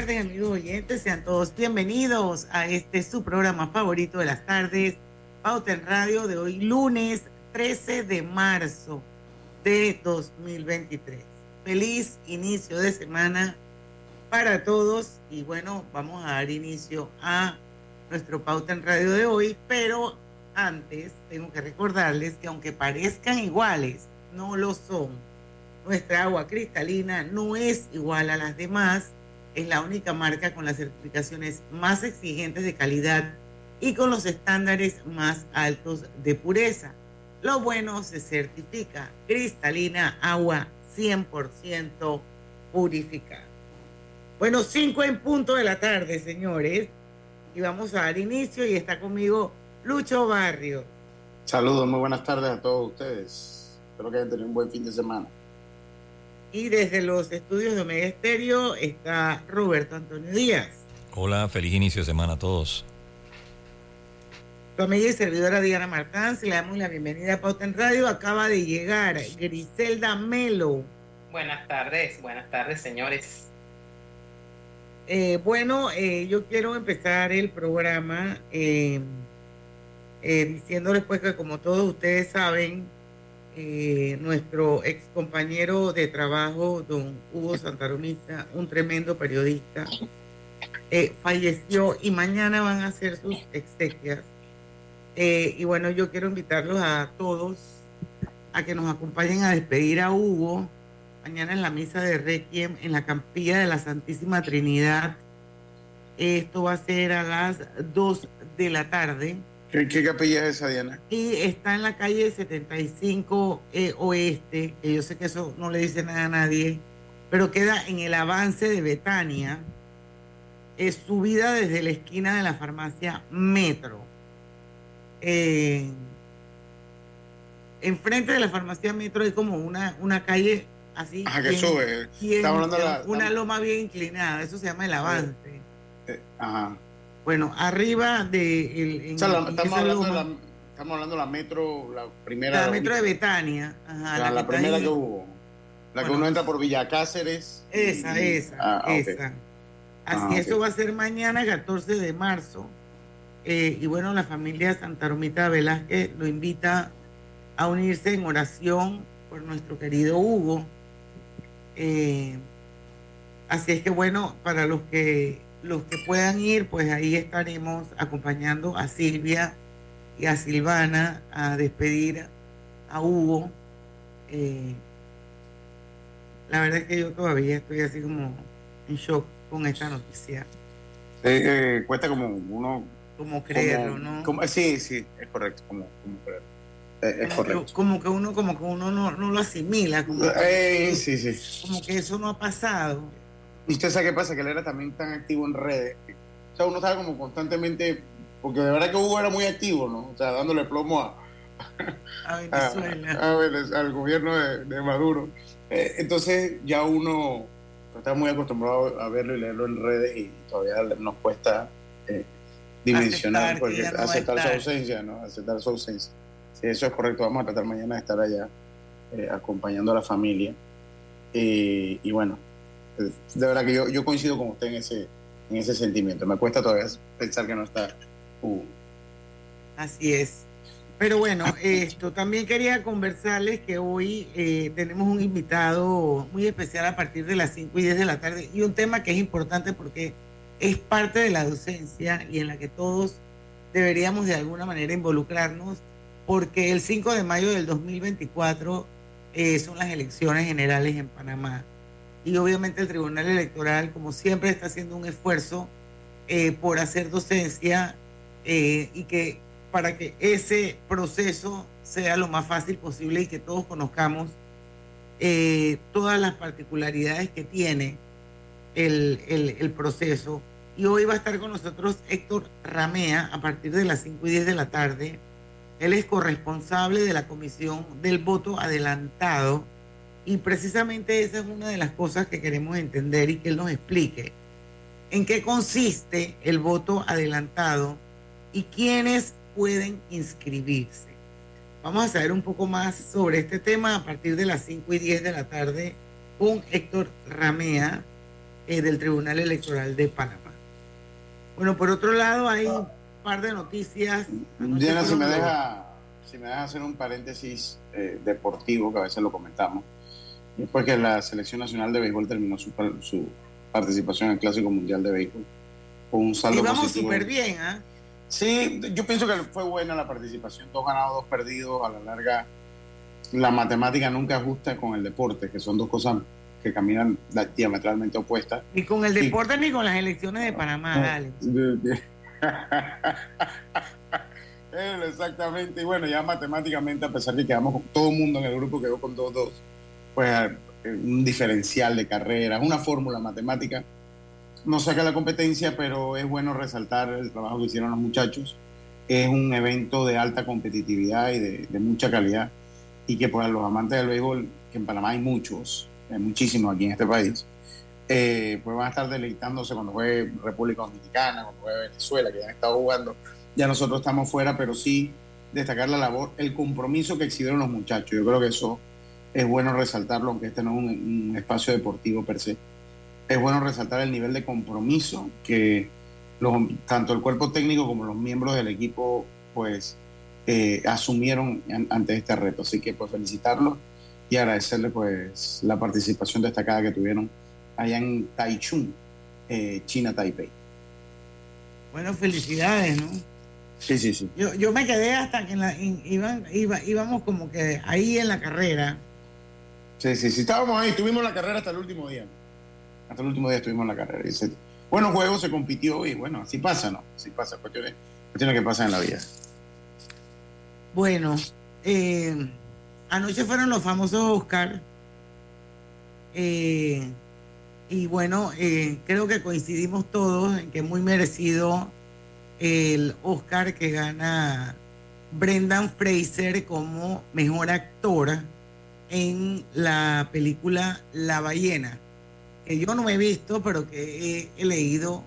Tardes, amigos oyentes. Sean todos bienvenidos a este su programa favorito de las tardes, Pauta en Radio, de hoy, lunes 13 de marzo de 2023. Feliz inicio de semana para todos. Y bueno, vamos a dar inicio a nuestro Pauta en Radio de hoy. Pero antes, tengo que recordarles que aunque parezcan iguales, no lo son. Nuestra agua cristalina no es igual a las demás es la única marca con las certificaciones más exigentes de calidad y con los estándares más altos de pureza. Lo bueno se certifica cristalina, agua 100% purificada. Bueno, 5 en punto de la tarde, señores. Y vamos a dar inicio y está conmigo Lucho Barrio. Saludos, muy buenas tardes a todos ustedes. Espero que hayan tenido un buen fin de semana. Y desde los estudios de Omega Estéreo está Roberto Antonio Díaz. Hola, feliz inicio de semana a todos. Su amiga y servidora Diana Martán, le damos la bienvenida a Pauta en Radio. Acaba de llegar Griselda Melo. Buenas tardes, buenas tardes, señores. Eh, bueno, eh, yo quiero empezar el programa eh, diciéndoles pues que como todos ustedes saben, eh, nuestro ex compañero de trabajo, don Hugo Santaromita, un tremendo periodista, eh, falleció y mañana van a hacer sus exequias. Eh, y bueno, yo quiero invitarlos a todos a que nos acompañen a despedir a Hugo mañana en la misa de Requiem en la Campilla de la Santísima Trinidad. Esto va a ser a las 2 de la tarde. ¿Qué, capilla es esa, Diana? Y está en la calle 75 eh, Oeste, que yo sé que eso no le dice nada a nadie, pero queda en el avance de Betania. Es subida desde la esquina de la farmacia Metro. Eh, enfrente de la farmacia Metro hay como una, una calle así. Ajá, que sube. una loma bien inclinada, eso se llama el avance. Eh, ajá. Bueno, arriba de... estamos, hablando de la, estamos hablando de la metro, la primera... La metro de Betania. Ajá, la, primera que hubo. La que uno entra por Villa Cáceres. Esa, esa, ah, esa. Así, ah, eso va a ser mañana, 14 de marzo. Eh, y bueno, la familia Santa Romita Velázquez lo invita a unirse en oración por nuestro querido Hugo. Eh, así es que bueno, para los que los que puedan ir, pues ahí estaremos acompañando a Silvia y a Silvana a despedir a Hugo. Eh, la verdad es que yo todavía estoy así como en shock con esta noticia. Eh, cuesta como uno... Como creerlo, ¿no? sí, sí, es correcto, como, como creerlo. Eh, correcto. Que, como que uno, como que uno no, no lo asimila, como sí, sí. como que eso no ha pasado. Y usted sabe qué pasa, que él era también tan activo en redes. O sea, uno estaba como constantemente, porque de verdad que Hugo era muy activo, ¿no? O sea, dándole plomo a, a Venezuela. al gobierno de, Maduro. Eh, entonces ya uno está muy acostumbrado a verlo y leerlo en redes y todavía nos cuesta eh, dimensionar, porque aceptar su ausencia, ¿no? Aceptar su ausencia. Sí, eso es correcto. Vamos a tratar mañana de estar allá eh, acompañando a la familia. y bueno, de verdad que yo, yo coincido con usted en ese, en ese sentimiento. Me cuesta todavía pensar que no está Así es. Pero bueno, esto también quería conversarles que hoy eh, tenemos un invitado muy especial a partir de las 5 y 10 de la tarde y un tema que es importante porque es parte de la docencia y en la que todos deberíamos de alguna manera involucrarnos porque el 5 de mayo del 2024 eh, son las elecciones generales en Panamá y obviamente el Tribunal Electoral, como siempre, está haciendo un esfuerzo eh, por hacer docencia eh, y que para que ese proceso sea lo más fácil posible y que todos conozcamos eh, todas las particularidades que tiene el, el, proceso. Y hoy va a estar con nosotros Héctor Ramea a partir de las 5 y 10 de la tarde. Él es corresponsable de la Comisión del Voto Adelantado y precisamente esa es una de las cosas que queremos entender y que él nos explique. ¿En qué consiste el voto adelantado y quiénes pueden inscribirse? Vamos a saber un poco más sobre este tema a partir de las 5 y 10 de la tarde con Héctor Ramea eh, del Tribunal Electoral de Panamá. Bueno, por otro lado hay un par de noticias. Diana, si me, deja, si me deja hacer un paréntesis eh, deportivo, que a veces lo comentamos después que la Selección Nacional de Béisbol terminó su, su participación en el Clásico Mundial de Béisbol con un saldo y vamos súper bien, ¿ah? Sí, yo pienso que fue buena la participación, dos ganados, dos perdidos, a la larga la matemática nunca ajusta con el deporte, que son dos cosas que caminan diametralmente opuestas. Ni con el deporte ni con las elecciones de Panamá, dale. Exactamente, y bueno, ya matemáticamente, a pesar de que quedamos, todo el mundo en el grupo quedó con 2-2 pues un diferencial de carreras, una fórmula matemática. No saca la competencia, pero es bueno resaltar el trabajo que hicieron los muchachos. Es un evento de alta competitividad y de, mucha calidad y que para los amantes del béisbol, que en Panamá hay muchos, hay muchísimos aquí en este país, eh, pues van a estar deleitándose cuando juegue República Dominicana, cuando juegue Venezuela, que ya han estado jugando. Ya nosotros estamos fuera, pero sí destacar la labor, el compromiso que exhibieron los muchachos. Yo creo que eso es bueno resaltarlo, aunque este no es un, espacio deportivo per se, es bueno resaltar el nivel de compromiso que los, tanto el cuerpo técnico como los miembros del equipo pues eh, asumieron ante este reto. Así que pues felicitarlos y agradecerles pues la participación destacada que tuvieron allá en Taichung, eh, China, Taipei. Bueno, felicidades, ¿no? Sí, sí, sí. Yo, yo me quedé hasta que íbamos como que ahí en la carrera Sí, sí, sí, estábamos ahí, tuvimos la carrera hasta el último día. Hasta el último día estuvimos en la carrera. Y bueno, juego se compitió y bueno, así pasa, ¿no? Así pasa, cuestiones, cuestiones que pasan en la vida. Bueno, eh, anoche fueron los famosos Oscar. Eh, y bueno, eh, creo que coincidimos todos en que es muy merecido el Oscar que gana Brendan Fraser como mejor actor en la película La ballena, que yo no me he visto, pero que he, leído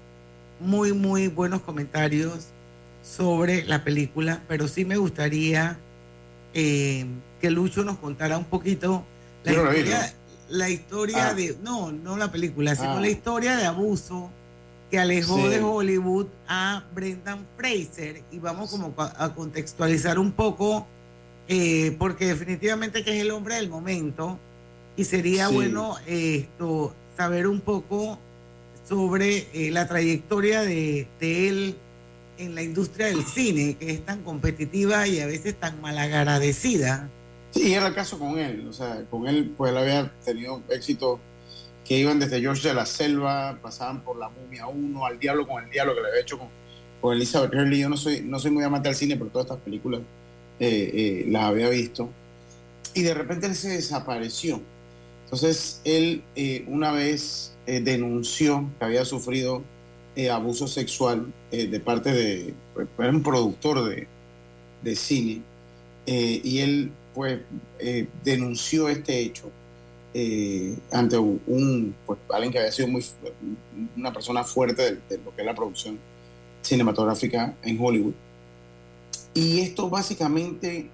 muy, muy buenos comentarios sobre la película, pero sí me gustaría eh, que Lucho nos contara un poquito la historia, la historia ah. de, no, no la película, sino ah. la historia de abuso que alejó de Hollywood a Brendan Fraser y vamos como a contextualizar un poco eh, porque definitivamente que es el hombre del momento y sería bueno esto saber un poco sobre eh, la trayectoria de, él en la industria del cine, que es tan competitiva y a veces tan malagradecida. Sí, era el caso con él, o sea, con él pues él había tenido éxito que iban desde George de la Selva, pasaban por La Mumia 1, al Diablo con el Diablo que le había hecho con, con Elizabeth Hurley. Yo no soy, no soy muy amante del cine, pero todas estas películas eh, eh, las había visto, y de repente él se desapareció. Entonces él eh, una vez denunció que había sufrido abuso sexual de parte de, era un productor de, de cine, y él pues denunció este hecho ante un, pues, alguien que había sido muy, una persona fuerte de lo que es la producción cinematográfica en Hollywood y esto básicamente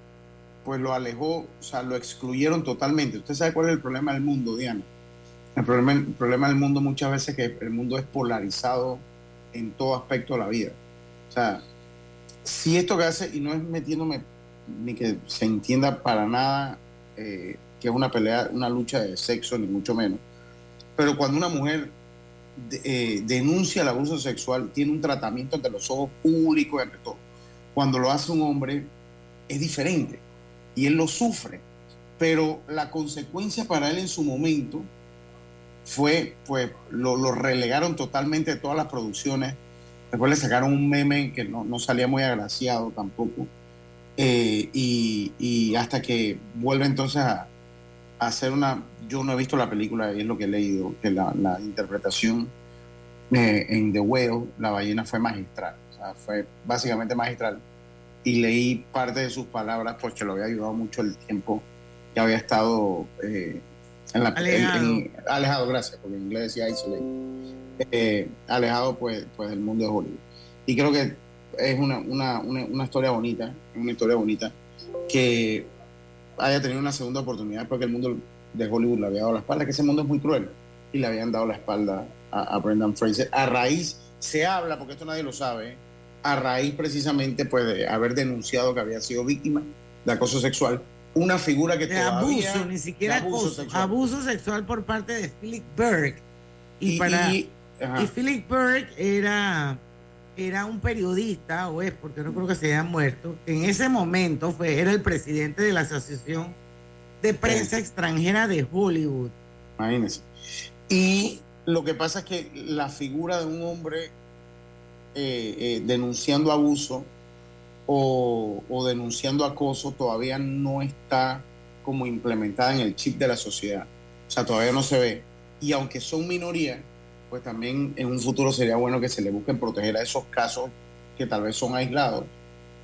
pues lo alejó, o sea, lo excluyeron totalmente. ¿Usted sabe cuál es el problema del mundo, Diana? El problema, el problema del mundo muchas veces es que el mundo es polarizado en todo aspecto de la vida. O sea, si esto que hace, y no es metiéndome ni que se entienda para nada eh, que es una pelea, una lucha de sexo, ni mucho menos, pero cuando una mujer eh, denuncia el abuso sexual, tiene un tratamiento ante los ojos públicos y ante todo cuando lo hace un hombre es diferente y él lo sufre, pero la consecuencia para él en su momento fue, pues, lo, relegaron totalmente de todas las producciones. Después le sacaron un meme que no, salía muy agraciado tampoco. Eh, y, hasta que vuelve entonces a, hacer una... Yo no he visto la película, es lo que he leído, que la, interpretación eh, en The Whale, la ballena, fue magistral. Sea, fue básicamente magistral. Y leí parte de sus palabras porque lo había ayudado mucho el tiempo que había estado eh, en la, alejado. alejado, gracias, porque en inglés decía isolate. Eh, alejado pues, pues del mundo de Hollywood. Y creo que es una, una, una, historia bonita, una historia bonita, que haya tenido una segunda oportunidad porque el mundo de Hollywood le había dado la espalda, que ese mundo es muy cruel, y le habían dado la espalda a, Brendan Fraser. A raíz, se habla, porque esto nadie lo sabe, a raíz precisamente pues, de haber denunciado que había sido víctima de acoso sexual una figura que de abuso, ni siquiera abuso, sexual. abuso sexual por parte de Philip Berg. Y, para y, Philip Berg era era un periodista, o es porque no creo que se haya muerto, en ese momento fue, era el presidente de la Asociación de Prensa Extranjera de Hollywood. Imagínense. Y lo que pasa es que la figura de un hombre eh, eh, denunciando abuso o, denunciando acoso todavía no está como implementada en el chip de la sociedad. O sea, todavía no se ve. Y aunque son minorías, pues también en un futuro sería bueno que se le busquen proteger a esos casos que tal vez son aislados,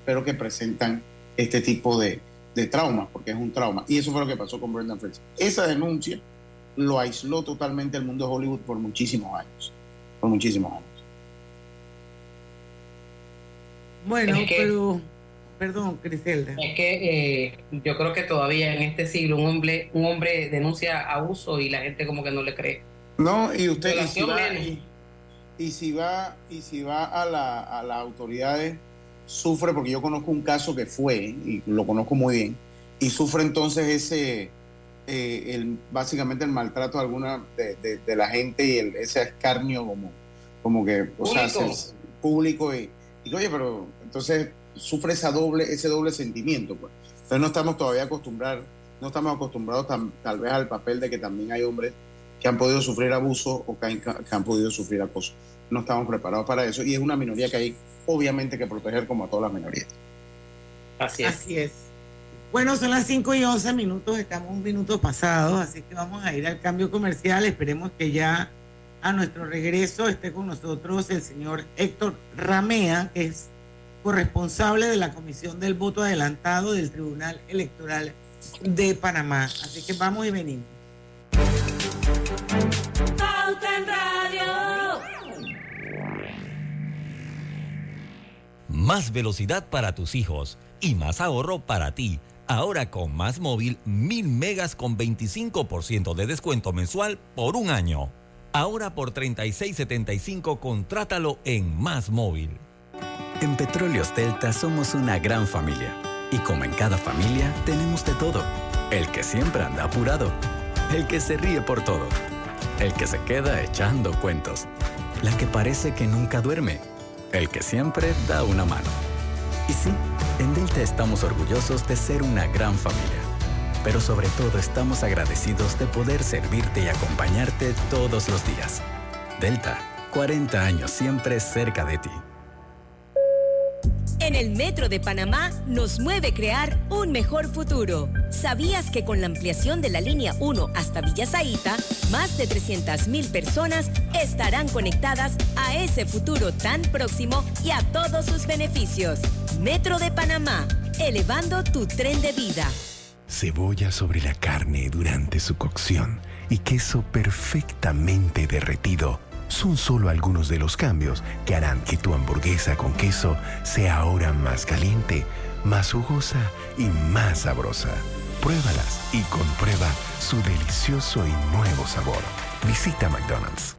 pero que presentan este tipo de, de traumas, porque es un trauma. Y eso fue lo que pasó con Brendan Fraser. Esa denuncia lo aisló totalmente el mundo de Hollywood por muchísimos años. Por muchísimos años. Bueno, pero, perdón, Criselda. Es que eh, yo creo que todavía en este siglo un hombre, un hombre denuncia abuso y la gente como que no le cree. No, y usted y si, va, y, si va y si va a, la, a las autoridades sufre porque yo conozco un caso que fue y lo conozco muy bien y sufre entonces ese eh, el, básicamente el maltrato de alguna de, de, la gente y el, ese escarnio como como que o sea público y, oye pero entonces sufre esa doble, ese doble sentimiento. Pues. Entonces no estamos todavía acostumbrados, no estamos acostumbrados tal vez al papel de que también hay hombres que han podido sufrir abuso o que han, podido sufrir acoso. No estamos preparados para eso y es una minoría que hay obviamente que proteger como a todas las minorías. Así es. Así es. Bueno, son las 5 y 11 minutos, estamos un minuto pasado, así que vamos a ir al cambio comercial. Esperemos que ya a nuestro regreso esté con nosotros el señor Héctor Ramea, que es corresponsable de la Comisión del Voto Adelantado del Tribunal Electoral de Panamá. Así que vamos y venimos. Más velocidad para tus hijos y más ahorro para ti. Ahora con Más Móvil, 1000 megas con 25% de descuento mensual por un año. Ahora por 36.75 contrátalo en Más Móvil. En Petróleos Delta somos una gran familia. Y como en cada familia, tenemos de todo. El que siempre anda apurado. El que se ríe por todo. El que se queda echando cuentos. La que parece que nunca duerme. El que siempre da una mano. Y sí, en Delta estamos orgullosos de ser una gran familia pero sobre todo estamos agradecidos de poder servirte y acompañarte todos los días. Delta, 40 años siempre cerca de ti. En el Metro de Panamá nos mueve crear un mejor futuro. ¿Sabías que con la ampliación de la línea 1 hasta Villa Zaita, más de 300.000 personas estarán conectadas a ese futuro tan próximo y a todos sus beneficios? Metro de Panamá, elevando tu tren de vida cebolla sobre la carne durante su cocción y queso perfectamente derretido son solo algunos de los cambios que harán que tu hamburguesa con queso sea ahora más caliente, más jugosa y más sabrosa. Pruébalas y comprueba su delicioso y nuevo sabor. Visita McDonald's.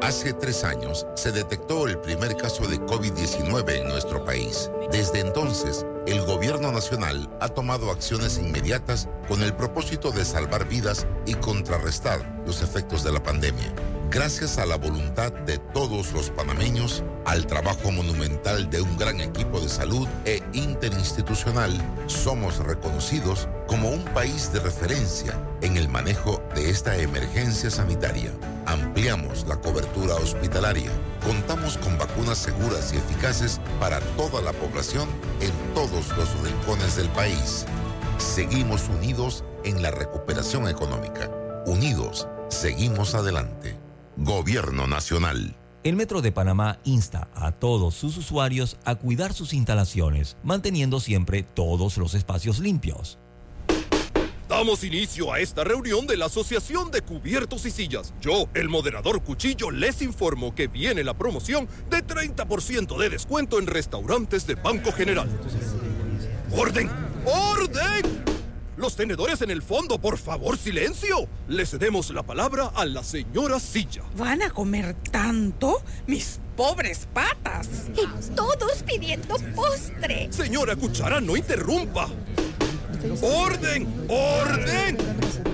Hace tres años se detectó el primer caso de COVID-19 en nuestro país. Desde entonces, el gobierno nacional ha tomado acciones inmediatas con el propósito de salvar vidas y contrarrestar los efectos de la pandemia. Gracias a la voluntad de todos los panameños, al trabajo monumental de un gran equipo de salud e interinstitucional, somos reconocidos como un país de referencia en el manejo de esta emergencia sanitaria. Ampliamos la cobertura hospitalaria. Contamos con vacunas seguras y eficaces para toda la población en todos los rincones del país. Seguimos unidos en la recuperación económica. Unidos, seguimos adelante. Gobierno Nacional. El Metro de Panamá insta a todos sus usuarios a cuidar sus instalaciones, manteniendo siempre todos los espacios limpios. Damos inicio a esta reunión de la Asociación de Cubiertos y Sillas. Yo, el moderador Cuchillo, les informo que viene la promoción de 30% de descuento en restaurantes de Banco General. ¡Orden! ¡Orden! Los tenedores en el fondo, por favor, silencio. Le cedemos la palabra a la señora Silla. ¿Van a comer tanto? Mis pobres patas. Y todos pidiendo postre. Señora Cuchara, no interrumpa. ¡Orden! ¡Orden!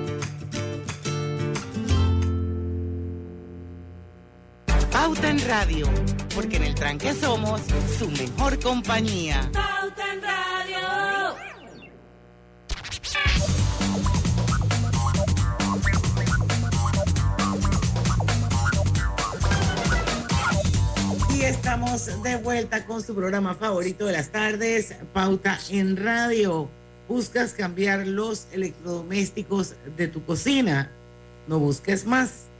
Pauta en Radio, porque en el tranque somos su mejor compañía. Pauta en Radio. Y estamos de vuelta con su programa favorito de las tardes, Pauta en Radio. ¿Buscas cambiar los electrodomésticos de tu cocina? No busques más.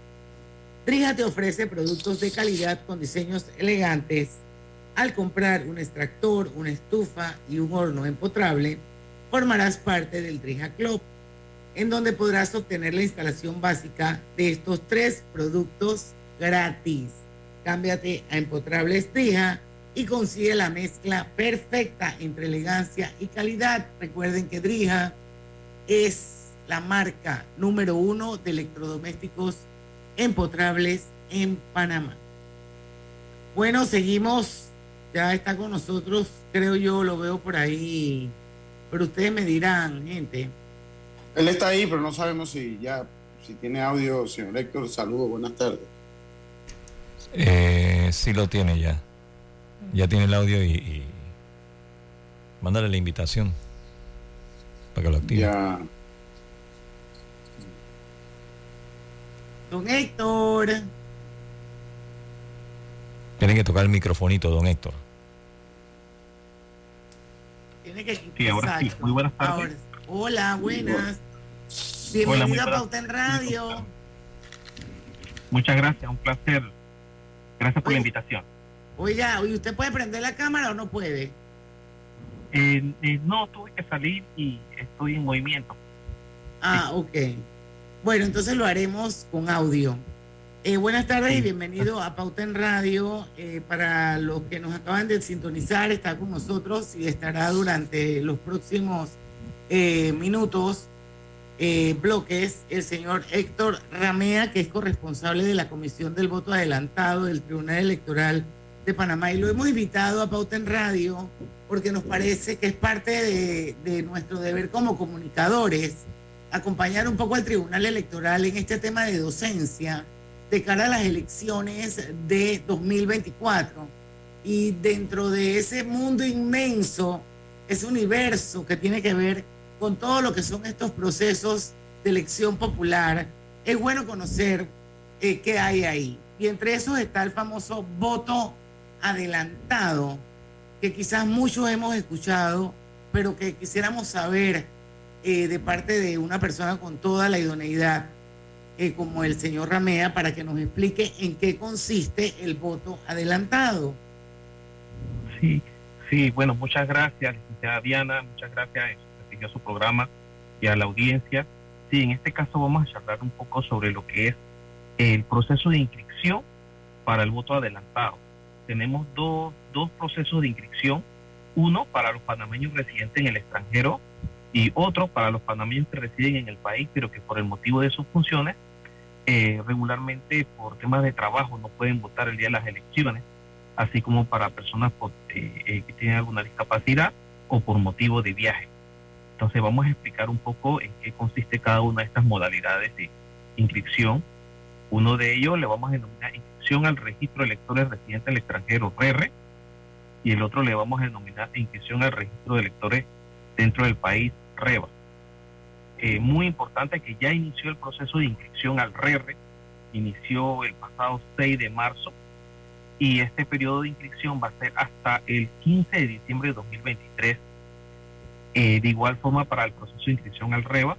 Drija te ofrece productos de calidad con diseños elegantes. Al comprar un extractor, una estufa y un horno empotrable, formarás parte del Drija Club, en donde podrás obtener la instalación básica de estos tres productos gratis. Cámbiate a Empotrables Drija y consigue la mezcla perfecta entre elegancia y calidad. Recuerden que Drija es la marca número uno de electrodomésticos empotrables en Panamá. Bueno, seguimos. Ya está con nosotros, creo yo, lo veo por ahí. Pero ustedes me dirán, gente. Él está ahí, pero no sabemos si ya, si tiene audio, señor Héctor. Saludos, buenas tardes. Eh, sí lo tiene ya. Ya tiene el audio y, y mándale la invitación para que lo active. Ya. Don Héctor. Tiene que tocar el microfonito, don Héctor. Tiene que Sí, ahora sí. Muy buenas tardes. Ahora- Hola, buenas. Bienvenido a. Pauta en Radio. Muchas gracias, un placer. Gracias por la invitación. Oiga, ¿y usted puede prender la cámara o no puede? Eh, eh, no, tuve que salir y estoy en movimiento. Ah, ok. Bueno, entonces lo haremos con audio. Eh, buenas tardes y bienvenido a Pauta en Radio. Eh, para los que nos acaban de sintonizar, está con nosotros y estará durante los próximos eh, minutos, eh, bloques, el señor Héctor Ramea, que es corresponsable de la Comisión del Voto Adelantado del Tribunal Electoral de Panamá. Y lo hemos invitado a Pauta en Radio porque nos parece que es parte de, de nuestro deber como comunicadores acompañar un poco al Tribunal Electoral en este tema de docencia de cara a las elecciones de 2024. Y dentro de ese mundo inmenso, ese universo que tiene que ver con todo lo que son estos procesos de elección popular, es bueno conocer eh, qué hay ahí. Y entre esos está el famoso voto adelantado que quizás muchos hemos escuchado, pero que quisiéramos saber eh, de parte de una persona con toda la idoneidad, eh, como el señor Ramea, para que nos explique en qué consiste el voto adelantado. Sí, sí, bueno, muchas gracias, licenciada Diana, muchas gracias a su programa y a la audiencia. Sí, en este caso vamos a charlar un poco sobre lo que es el proceso de inscripción para el voto adelantado. Tenemos dos, dos procesos de inscripción, uno para los panameños residentes en el extranjero y otro para los panameños que residen en el país, pero que por el motivo de sus funciones, eh, regularmente por temas de trabajo no pueden votar el día de las elecciones, así como para personas eh, eh, que tienen alguna discapacidad o por motivo de viaje. Entonces vamos a explicar un poco en qué consiste cada una de estas modalidades de inscripción. Uno de ellos le vamos a denominar inscripción al registro de electores residentes del extranjero, RR, y el otro le vamos a denominar inscripción al registro de electores dentro del país, REBA. Eh, muy importante que ya inició el proceso de inscripción al RR, inició el pasado 6 de marzo, y este periodo de inscripción va a ser hasta el 15 de diciembre de 2023 eh, de igual forma, para el proceso de inscripción al REBA,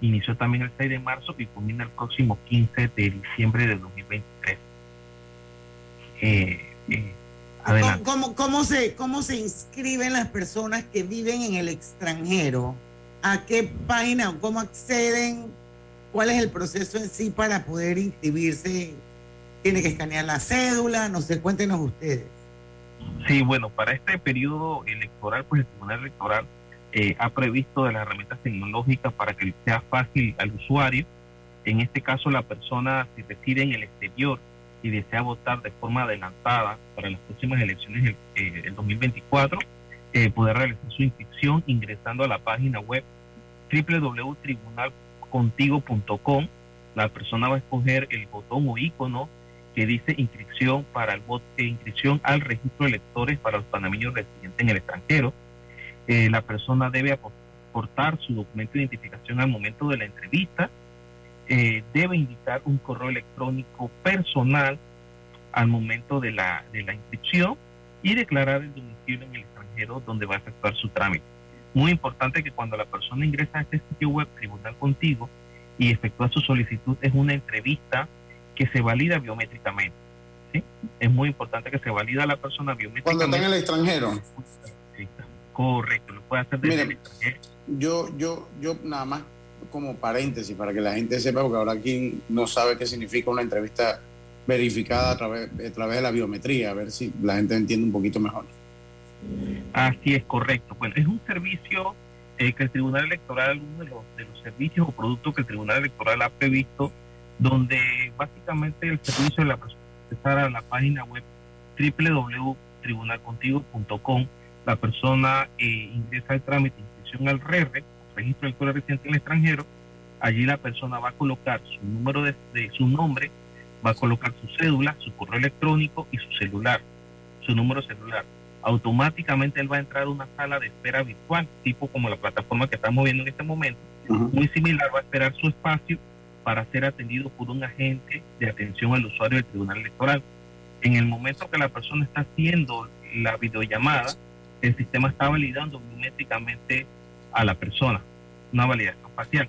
inició también el 6 de marzo y culmina el próximo 15 de diciembre de 2023. Eh, eh, ¿Cómo, cómo, se, ¿Cómo se inscriben las personas que viven en el extranjero? ¿A qué página o cómo acceden? ¿Cuál es el proceso en sí para poder inscribirse? ¿Tiene que escanear la cédula? No sé, cuéntenos ustedes. Sí, bueno, para este periodo electoral, pues el Tribunal Electoral eh, ha previsto de las herramientas tecnológicas para que sea fácil al usuario. En este caso, la persona si reside en el exterior y desea votar de forma adelantada para las próximas elecciones del 2024, eh, eh, poder realizar su inscripción ingresando a la página web www.tribunalcontigo.com. La persona va a escoger el botón o icono que dice inscripción para el voto, inscripción al registro de electores para los panameños residentes en el extranjero eh, la persona debe aportar su documento de identificación al momento de la entrevista, eh, debe indicar un correo electrónico personal al momento de la, de la inscripción y declarar el domicilio en el extranjero donde va a efectuar su trámite. Muy importante que cuando la persona ingresa a este sitio web Tribunal Contigo y efectúa su solicitud es una entrevista que se valida biométricamente. ¿sí? Es muy importante que se valida la persona biométricamente. Cuando está en el extranjero. Correcto, lo puede hacer desde Yo, yo, yo nada más como paréntesis para que la gente sepa, porque ahora aquí no sabe qué significa una entrevista verificada a través, a través de la biometría, a ver si la gente entiende un poquito mejor. Así es, correcto. Bueno, es un servicio eh, que el Tribunal Electoral, uno de los, de los servicios o productos que el Tribunal Electoral ha previsto, donde básicamente el servicio de la persona a la página web www.tribunalcontigo.com la persona eh, ingresa el trámite inscripción al RER, registro del cuerpo residente en el extranjero, allí la persona va a colocar su número de, su nombre, va a colocar su cédula, su correo electrónico y su celular, su número celular. Automáticamente él va a entrar a una sala de espera virtual, tipo como la plataforma que estamos viendo en este momento, muy similar, va a esperar su espacio para ser atendido por un agente de atención al usuario del Tribunal Electoral. En el momento que la persona está haciendo la videollamada, el sistema está validando biométricamente a la persona, una validación facial.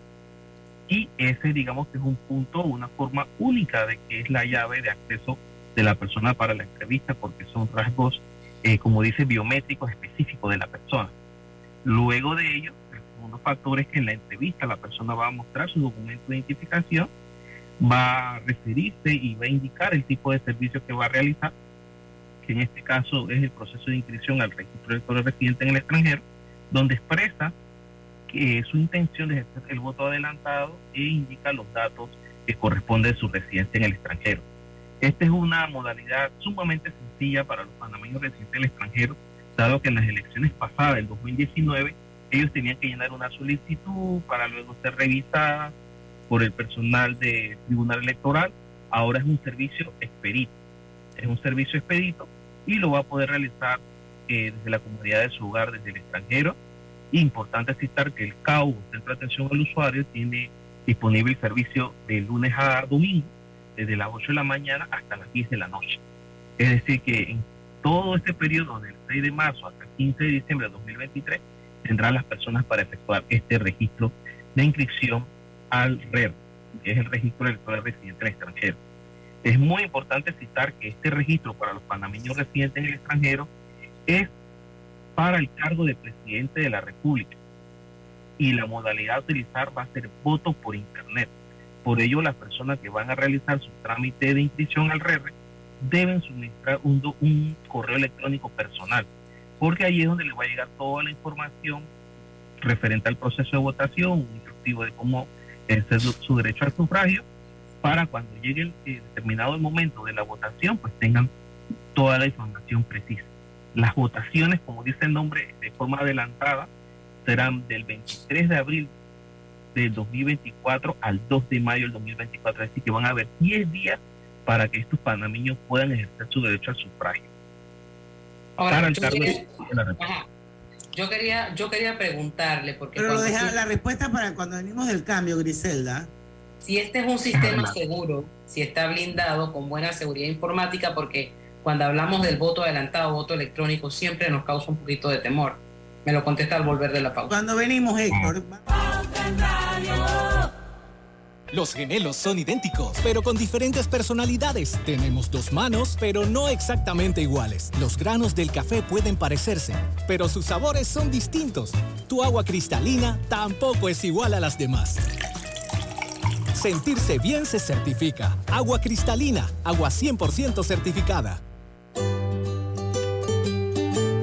Y ese, digamos que es un punto, una forma única de que es la llave de acceso de la persona para la entrevista, porque son rasgos, eh, como dice, biométricos específicos de la persona. Luego de ello, el segundo factor es que en la entrevista la persona va a mostrar su documento de identificación, va a referirse y va a indicar el tipo de servicio que va a realizar que en este caso es el proceso de inscripción al registro de electores residentes en el extranjero, donde expresa su intención de ejercer el voto adelantado e indica los datos que corresponden a su residencia en el extranjero. Esta es una modalidad sumamente sencilla para los panameños residentes en el extranjero, dado que en las elecciones pasadas, del 2019, ellos tenían que llenar una solicitud para luego ser revisada por el personal del Tribunal Electoral. Ahora es un servicio expedito. Es un servicio expedito y lo va a poder realizar eh, desde la comunidad de su hogar, desde el extranjero. Importante citar que el CAU, Centro de Atención al Usuario, tiene disponible el servicio de lunes a domingo, desde las 8 de la mañana hasta las 10 de la noche. Es decir, que todo este periodo del 6 de marzo hasta el 15 de diciembre de 2023 tendrán las personas para efectuar este registro de inscripción al RER, que es el registro electoral residente en el extranjero. Es muy importante citar que este registro para los panameños residentes en el extranjero es para el cargo de presidente de la República y la modalidad a utilizar va a ser voto por internet. Por ello, las personas que van a realizar su trámite de inscripción al RER deben suministrar un, un correo electrónico personal, porque ahí es donde les va a llegar toda la información referente al proceso de votación, un instructivo de cómo ejercer su derecho al sufragio, para cuando llegue el, determinado momento de la votación, pues tengan toda la información precisa. Las votaciones, como dice el nombre, de forma adelantada, serán del 23 de abril del 2024 al 2 de mayo del 2024. Así que van a haber 10 días para que estos panameños puedan ejercer su derecho al sufragio. Ahora, yo, quería, yo, quería, yo quería preguntarle, porque... Pero deja la respuesta para cuando venimos del cambio, Griselda. Si este es un sistema seguro, si está blindado con buena seguridad informática, porque cuando hablamos del voto adelantado, voto electrónico, siempre nos causa un poquito de temor. Me lo contesta al volver de la pausa. Cuando venimos, Héctor. Los gemelos son idénticos, pero con diferentes personalidades. Tenemos dos manos, pero no exactamente iguales. Los granos del café pueden parecerse, pero sus sabores son distintos. Tu agua cristalina tampoco es igual a las demás. Sentirse bien se certifica. Agua cristalina, agua 100% certificada.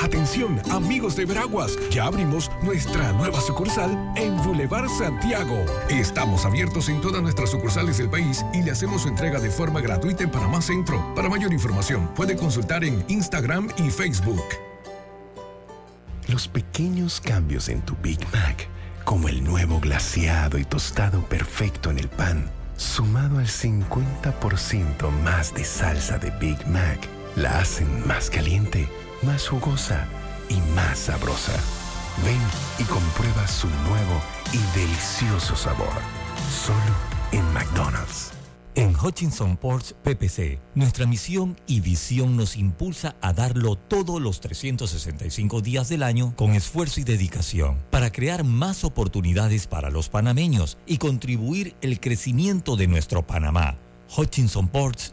Atención, amigos de Veraguas, ya abrimos nuestra nueva sucursal en Boulevard Santiago. Estamos abiertos en todas nuestras sucursales del país y le hacemos su entrega de forma gratuita en Panamá Centro. Para mayor información, puede consultar en Instagram y Facebook. Los pequeños cambios en tu Big Mac, como el nuevo glaseado y tostado perfecto en el pan, sumado al 50% más de salsa de Big Mac, la hacen más caliente más jugosa y más sabrosa. Ven y comprueba su nuevo y delicioso sabor. Solo en McDonald's. En Hutchinson Ports PPC, nuestra misión y visión nos impulsa a darlo todos los 365 días del año con esfuerzo y dedicación para crear más oportunidades para los panameños y contribuir el crecimiento de nuestro Panamá. Hutchinson Ports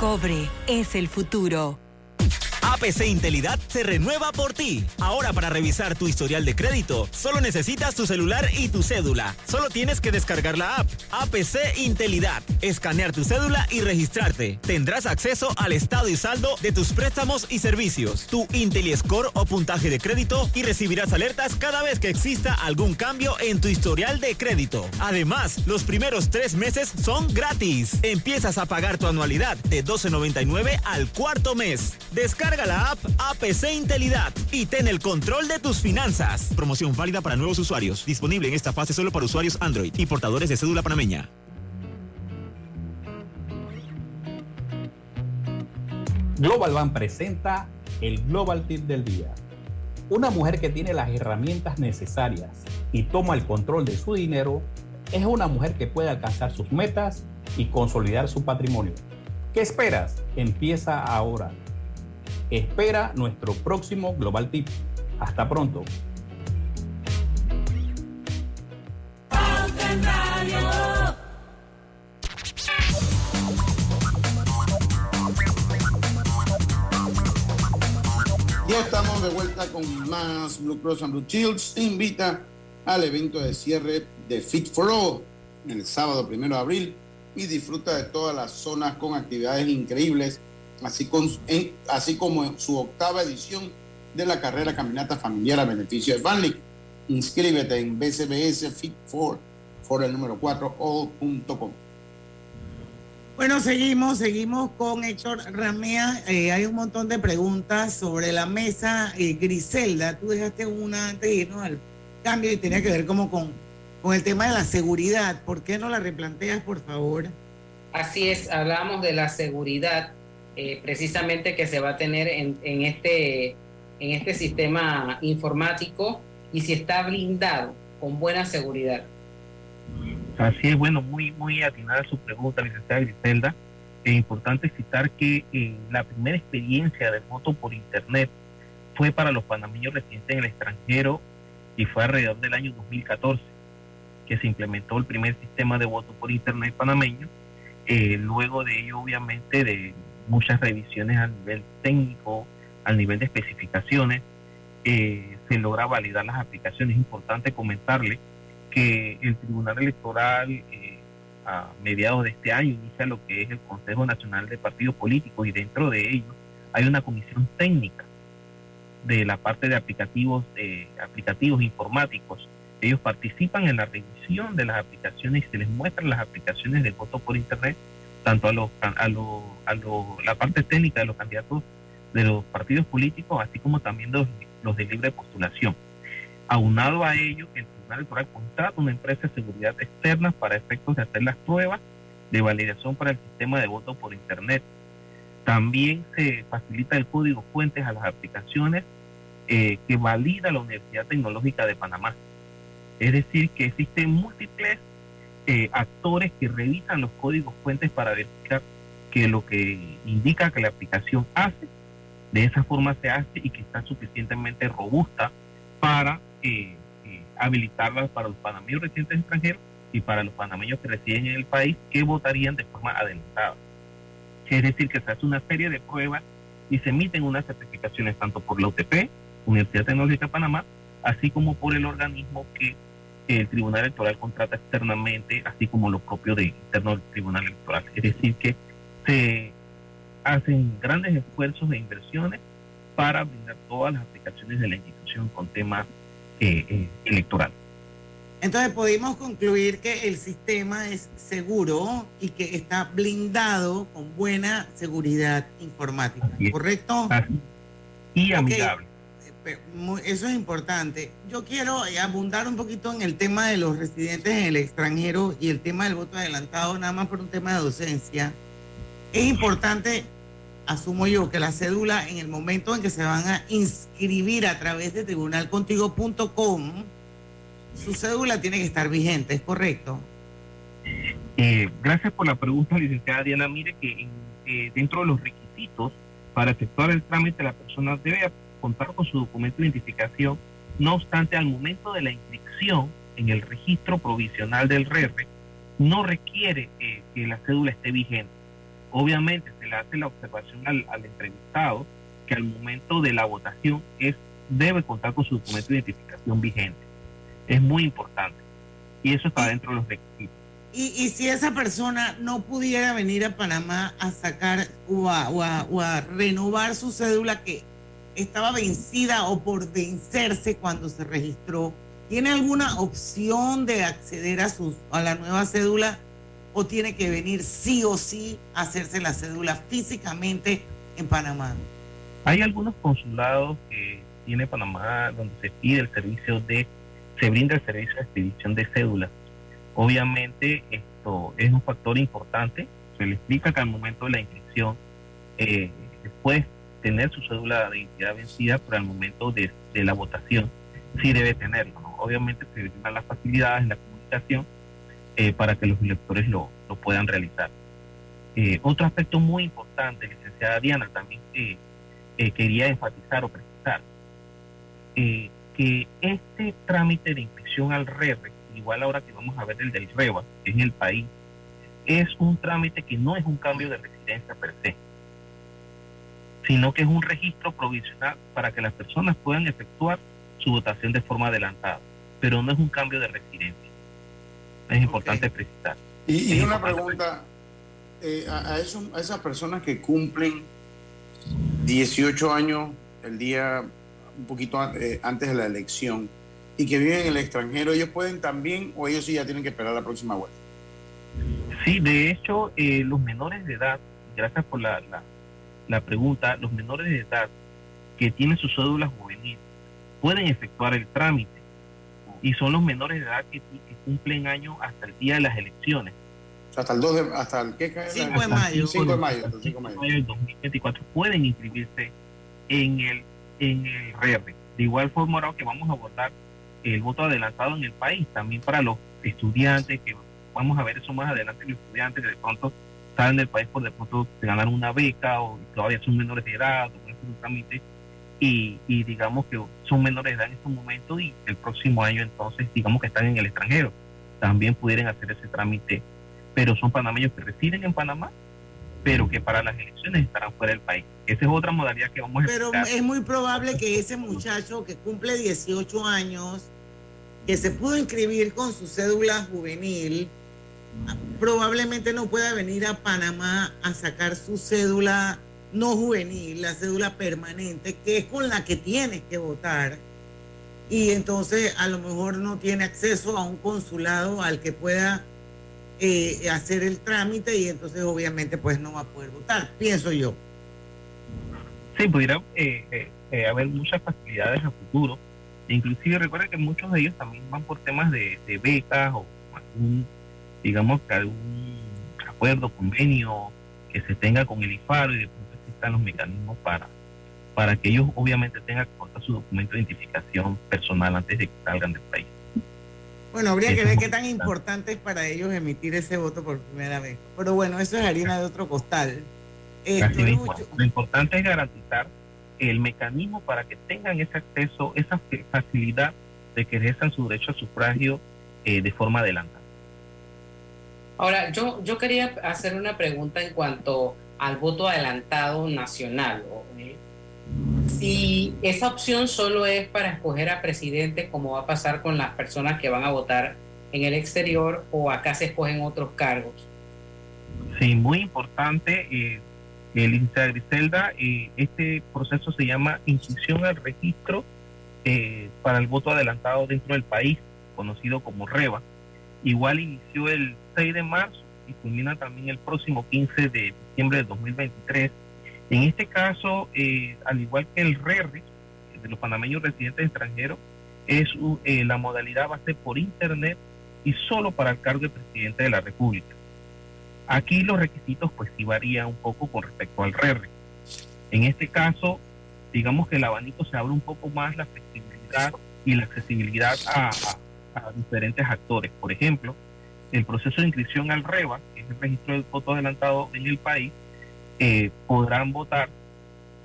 Cobre es el futuro. APC Intelidad se renueva por ti. Ahora para revisar tu historial de crédito, solo necesitas tu celular y tu cédula. Solo tienes que descargar la app APC Intelidad, escanear tu cédula y registrarte. Tendrás acceso al estado y saldo de tus préstamos y servicios, tu IntelliScore o puntaje de crédito y recibirás alertas cada vez que exista algún cambio en tu historial de crédito. Además, los primeros tres meses son gratis. Empiezas a pagar tu anualidad de 12.99 al cuarto mes. Descarga la app APC Intelidad y ten el control de tus finanzas. Promoción válida para nuevos usuarios. Disponible en esta fase solo para usuarios Android y portadores de cédula panameña. Global Bank presenta el Global Tip del día. Una mujer que tiene las herramientas necesarias y toma el control de su dinero es una mujer que puede alcanzar sus metas y consolidar su patrimonio. ¿Qué esperas? Empieza ahora. Espera nuestro próximo Global Tip. Hasta pronto. Ya estamos de vuelta con más Blue Cross and Blue Shields. Te invita al evento de cierre de Fit for All el sábado primero de abril y disfruta de todas las zonas con actividades increíbles, así, con, así como en su octava edición de la carrera Caminata Familiar a beneficio de Banlick. Inscríbete en BCBS Fit for, for el número 4 all.com. Bueno, seguimos, seguimos con Héctor Ramea. Eh, hay un montón de preguntas sobre la mesa. Eh, Griselda, tú dejaste una antes de irnos al cambio y tenía que ver como con, con el tema de la seguridad. ¿Por qué no la replanteas, por favor? Así es, hablamos de la seguridad eh, precisamente que se va a tener en, en, este, en este sistema informático y si está blindado con buena seguridad. Así es, bueno, muy, muy atinada su pregunta, licenciada Griselda. Es importante citar que eh, la primera experiencia de voto por Internet fue para los panameños residentes en el extranjero y fue alrededor del año 2014 que se implementó el primer sistema de voto por Internet panameño. Eh, luego de ello, obviamente, de muchas revisiones a nivel técnico, al nivel de especificaciones, eh, se logra validar las aplicaciones. Es importante comentarle que el Tribunal Electoral eh, a mediados de este año inicia lo que es el Consejo Nacional de Partidos Políticos y dentro de ellos hay una comisión técnica de la parte de aplicativos, eh, aplicativos informáticos. Ellos participan en la revisión de las aplicaciones y se les muestran las aplicaciones de voto por internet, tanto a, los, a, lo, a lo, la parte técnica de los candidatos de los partidos políticos, así como también los, los de libre postulación. Aunado a ello, el Electoral contrata una empresa de seguridad externa para efectos de hacer las pruebas de validación para el sistema de voto por Internet. También se facilita el código fuentes a las aplicaciones eh, que valida la Universidad Tecnológica de Panamá. Es decir, que existen múltiples eh, actores que revisan los códigos fuentes para verificar que lo que indica que la aplicación hace, de esa forma se hace y que está suficientemente robusta para eh, habilitarlas para los panameños residentes extranjeros y para los panameños que residen en el país que votarían de forma adelantada. Es decir, que se hace una serie de pruebas y se emiten unas certificaciones tanto por la UTP, Universidad Tecnológica de Panamá, así como por el organismo que el Tribunal Electoral contrata externamente, así como lo propio de interno del Tribunal Electoral. Es decir, que se hacen grandes esfuerzos de inversiones para brindar todas las aplicaciones de la institución con temas eh, eh, electoral. Entonces pudimos concluir que el sistema es seguro y que está blindado con buena seguridad informática, ¿correcto? Y amigable. Eso es importante. Yo quiero abundar un poquito en el tema de los residentes en el extranjero y el tema del voto adelantado, nada más por un tema de docencia. Es importante asumo yo que la cédula en el momento en que se van a inscribir a través de tribunalcontigo.com, su cédula tiene que estar vigente, ¿es correcto? Eh, gracias por la pregunta, licenciada Diana. Mire que eh, dentro de los requisitos para efectuar el trámite, la persona debe contar con su documento de identificación. No obstante, al momento de la inscripción en el registro provisional del RER, no requiere eh, que la cédula esté vigente Obviamente se le hace la observación al, entrevistado que al momento de la votación es debe contar con su documento de identificación vigente. Es muy importante. Y eso está dentro de los requisitos. Y, y si esa persona no pudiera venir a Panamá a sacar o a, renovar su cédula que estaba vencida o por vencerse cuando se registró, ¿tiene alguna opción de acceder a, su, a la nueva cédula o tiene que venir sí o sí a hacerse la cédula físicamente en Panamá? Hay algunos consulados que tiene Panamá donde se pide el servicio de, se brinda el servicio de expedición de cédulas. Obviamente esto es un factor importante. Se le explica que al momento de la inscripción eh, puede tener su cédula de identidad vencida, pero al momento de, la votación sí debe tenerlo. Obviamente se brindan las facilidades la comunicación eh, para que los electores lo, lo puedan realizar. Eh, otro aspecto muy importante, licenciada Diana, también eh, quería enfatizar o precisar, que este trámite de inscripción al RER, igual ahora que vamos a ver el del REBA, que es en el país, es un trámite que no es un cambio de residencia per se, sino que es un registro provisional para que las personas puedan efectuar su votación de forma adelantada, pero no es un cambio de residencia. Es importante precisar. Y, una pregunta, eh, a, eso, a esas personas que cumplen 18 años el día un poquito eh, antes de la elección y que viven en el extranjero, ¿ellos pueden también o ellos sí ya tienen que esperar la próxima vuelta? Sí, de hecho, eh, los menores de edad, gracias por la, la, pregunta, los menores de edad que tienen su cédula juvenil pueden efectuar el trámite y son los menores de edad que, cumplen años hasta el día de las elecciones. Hasta el 2 de, hasta el 5 de mayo. 5 de mayo, 5 de mayo. 2024 pueden inscribirse en el en el RR. De igual forma ahora que vamos a abordar el voto adelantado en el país, también para los estudiantes, que vamos a ver eso más adelante, los estudiantes que de pronto salen del país por de pronto ganar una beca o todavía son menores de edad o un trámite y, y digamos que son menores de edad en estos momentos y el próximo año entonces digamos que están en el extranjero, también pudieran hacer ese trámite, pero son panameños que residen en Panamá pero que para las elecciones estarán fuera del país. Esa es otra modalidad que vamos a Pero es muy probable que ese muchacho que cumple 18 años, que se pudo inscribir con su cédula juvenil, probablemente no pueda venir a Panamá a sacar su cédula no juvenil, la cédula permanente, que es con la que tiene que votar. Y entonces a lo mejor no tiene acceso a un consulado al que pueda eh, hacer el trámite y entonces obviamente pues no va a poder votar, pienso yo. Sí, pudiera eh, eh, haber muchas facilidades a futuro. Inclusive recuerda que muchos de ellos también van por temas de, becas o digamos que algún acuerdo, convenio que se tenga con el IFAR y de pronto existan los mecanismos para, para que ellos obviamente tengan que aportar su documento de identificación personal antes de que salgan del país. Bueno, habría que ver qué tan importante es para ellos emitir ese voto por primera vez. Pero bueno, eso es harina de otro costal. Lo importante es garantizar el mecanismo para que tengan ese acceso, esa facilidad de que ejerzan su derecho a sufragio eh, de forma adelantada. Ahora, yo, yo quería hacer una pregunta en cuanto al voto adelantado nacional. Si esa opción solo es para escoger a presidente, como va a pasar con las personas que van a votar en el exterior, o acá se escogen otros cargos. Sí, muy importante. Eh, el índice Griselda, eh, este proceso se llama inscripción al registro eh, para el voto adelantado dentro del país, conocido como REBA. Igual inició el 6 de marzo y culmina también el próximo 15 de diciembre de 2023 en este caso, eh, al igual que el RERRI, de los panameños residentes extranjeros, es eh, la modalidad va a ser por internet y solo para el cargo de presidente de la República. Aquí los requisitos pues sí varían un poco con respecto al RERRI. En este caso, digamos que el abanico se abre un poco más la flexibilidad y la accesibilidad a, a diferentes actores. Por ejemplo, el proceso de inscripción al REBA, que es el registro de voto adelantado en el país, eh, podrán votar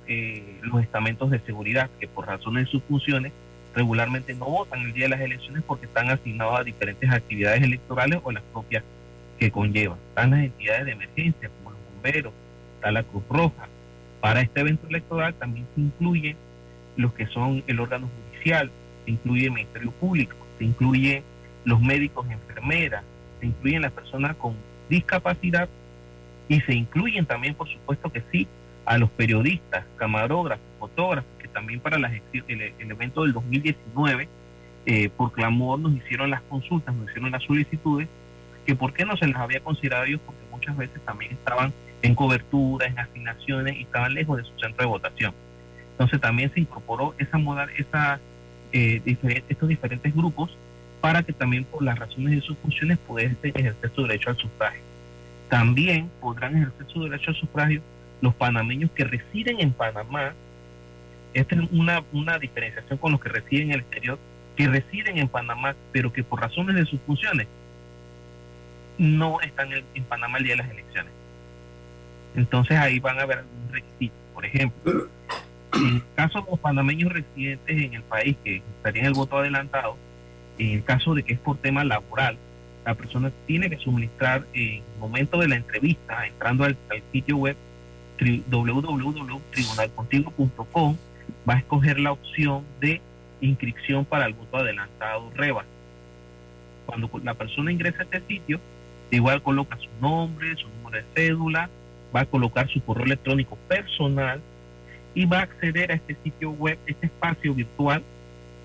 eh, los estamentos de seguridad que por razones de sus funciones regularmente no votan el día de las elecciones porque están asignados a diferentes actividades electorales o las propias que conllevan. Están las entidades de emergencia como los bomberos, está la Cruz Roja. Para este evento electoral también se incluyen los que son el órgano judicial, se incluye el Ministerio Público, se incluye los médicos, enfermeras, se incluyen las personas con discapacidad y se incluyen también, por supuesto que sí, a los periodistas, camarógrafos, fotógrafos, que también para las, el, evento del 2019, eh, por clamor nos hicieron las consultas, nos hicieron las solicitudes, que por qué no se les había considerado ellos, porque muchas veces también estaban en cobertura, en asignaciones y estaban lejos de su centro de votación. Entonces también se incorporó esa modal, esa, eh, estos diferentes grupos para que también por las razones de sus funciones pudiesen ejercer su derecho al sufragio. También podrán ejercer su derecho al sufragio los panameños que residen en Panamá. Esta es una, una diferenciación con los que residen en el exterior, que residen en Panamá, pero que por razones de sus funciones no están en, Panamá el día de las elecciones. Entonces ahí van a haber un requisito. Por ejemplo, en el caso de los panameños residentes en el país que estarían el voto adelantado, en el caso de que es por tema laboral, la persona tiene que suministrar en el momento de la entrevista, entrando al, sitio web, www.tribunalcontigo.com va a escoger la opción de inscripción para el voto adelantado REBA. Cuando la persona ingresa a este sitio, igual coloca su nombre, su número de cédula, va a colocar su correo electrónico personal y va a acceder a este sitio web, este espacio virtual,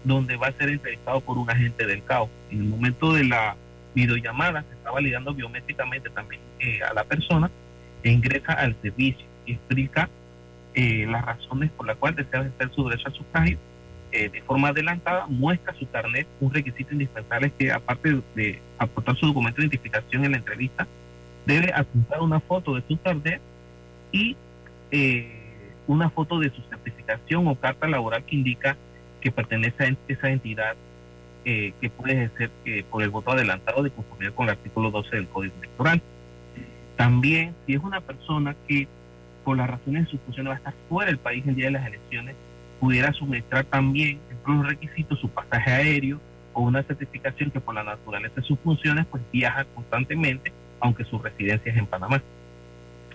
donde va a ser entrevistado por un agente del CAO. En el momento de la videollamada se está validando biométricamente también eh, a la persona e ingresa al servicio y explica eh, las razones por las cuales desea ejercer su derecho al sufragio eh, de forma adelantada, muestra su carnet, un requisito indispensable es que aparte de aportar su documento de identificación en la entrevista, debe apuntar una foto de su carnet y eh, una foto de su certificación o carta laboral que indica que pertenece a esa entidad eh, que puede ejercer por el voto adelantado de conformidad con el artículo 12 del Código Electoral. También, si es una persona que por las razones de su función va a estar fuera del país el día de las elecciones, pudiera suministrar también, entre los requisitos, su pasaje aéreo o una certificación que por la naturaleza de sus funciones, pues viaja constantemente, aunque su residencia es en Panamá.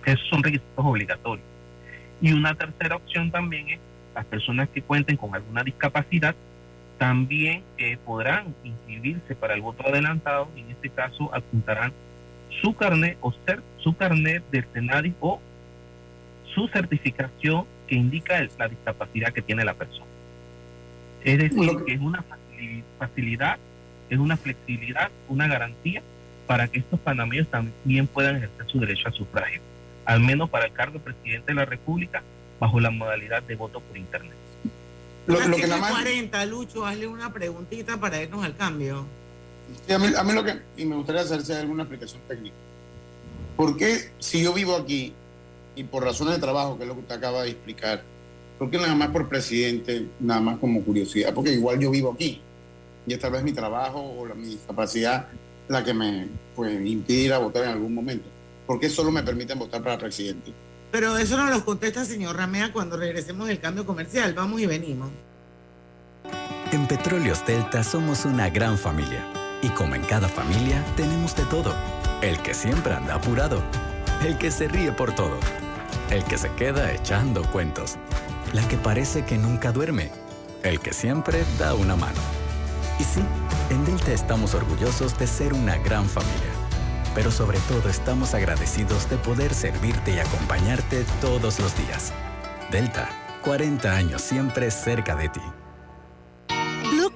Esos son requisitos obligatorios. Y una tercera opción también es las personas que cuenten con alguna discapacidad también eh, podrán inscribirse para el voto adelantado y en este caso apuntarán su carnet o ser su carnet del Senadi o su certificación que indica la discapacidad que tiene la persona. Es decir, que es una facilidad, es una flexibilidad, una garantía para que estos panameños también puedan ejercer su derecho a sufragio, al menos para el cargo de presidente de la República, bajo la modalidad de voto por Internet. Lo, que 40, Lucho, hazle una preguntita para irnos al cambio. a, mí, a mí lo que, y me gustaría hacerse alguna explicación técnica. ¿Por qué si yo vivo aquí y por razones de trabajo, que es lo que usted acaba de explicar, porque nada más por presidente, nada más como curiosidad, porque igual yo vivo aquí y esta vez mi trabajo o la, mi discapacidad la que me pues, impide votar en algún momento. ¿Por qué solo me permiten votar para presidente? Pero eso nos lo contesta señor Ramea cuando regresemos del cambio comercial. Vamos y venimos. En Petróleos Delta somos una gran familia. Y como en cada familia, tenemos de todo. El que siempre anda apurado. El que se ríe por todo el que se queda echando cuentos, la que parece que nunca duerme, el que siempre da una mano. Y sí, en Delta estamos orgullosos de ser una gran familia, pero sobre todo estamos agradecidos de poder servirte y acompañarte todos los días. Delta, 40 años siempre cerca de ti.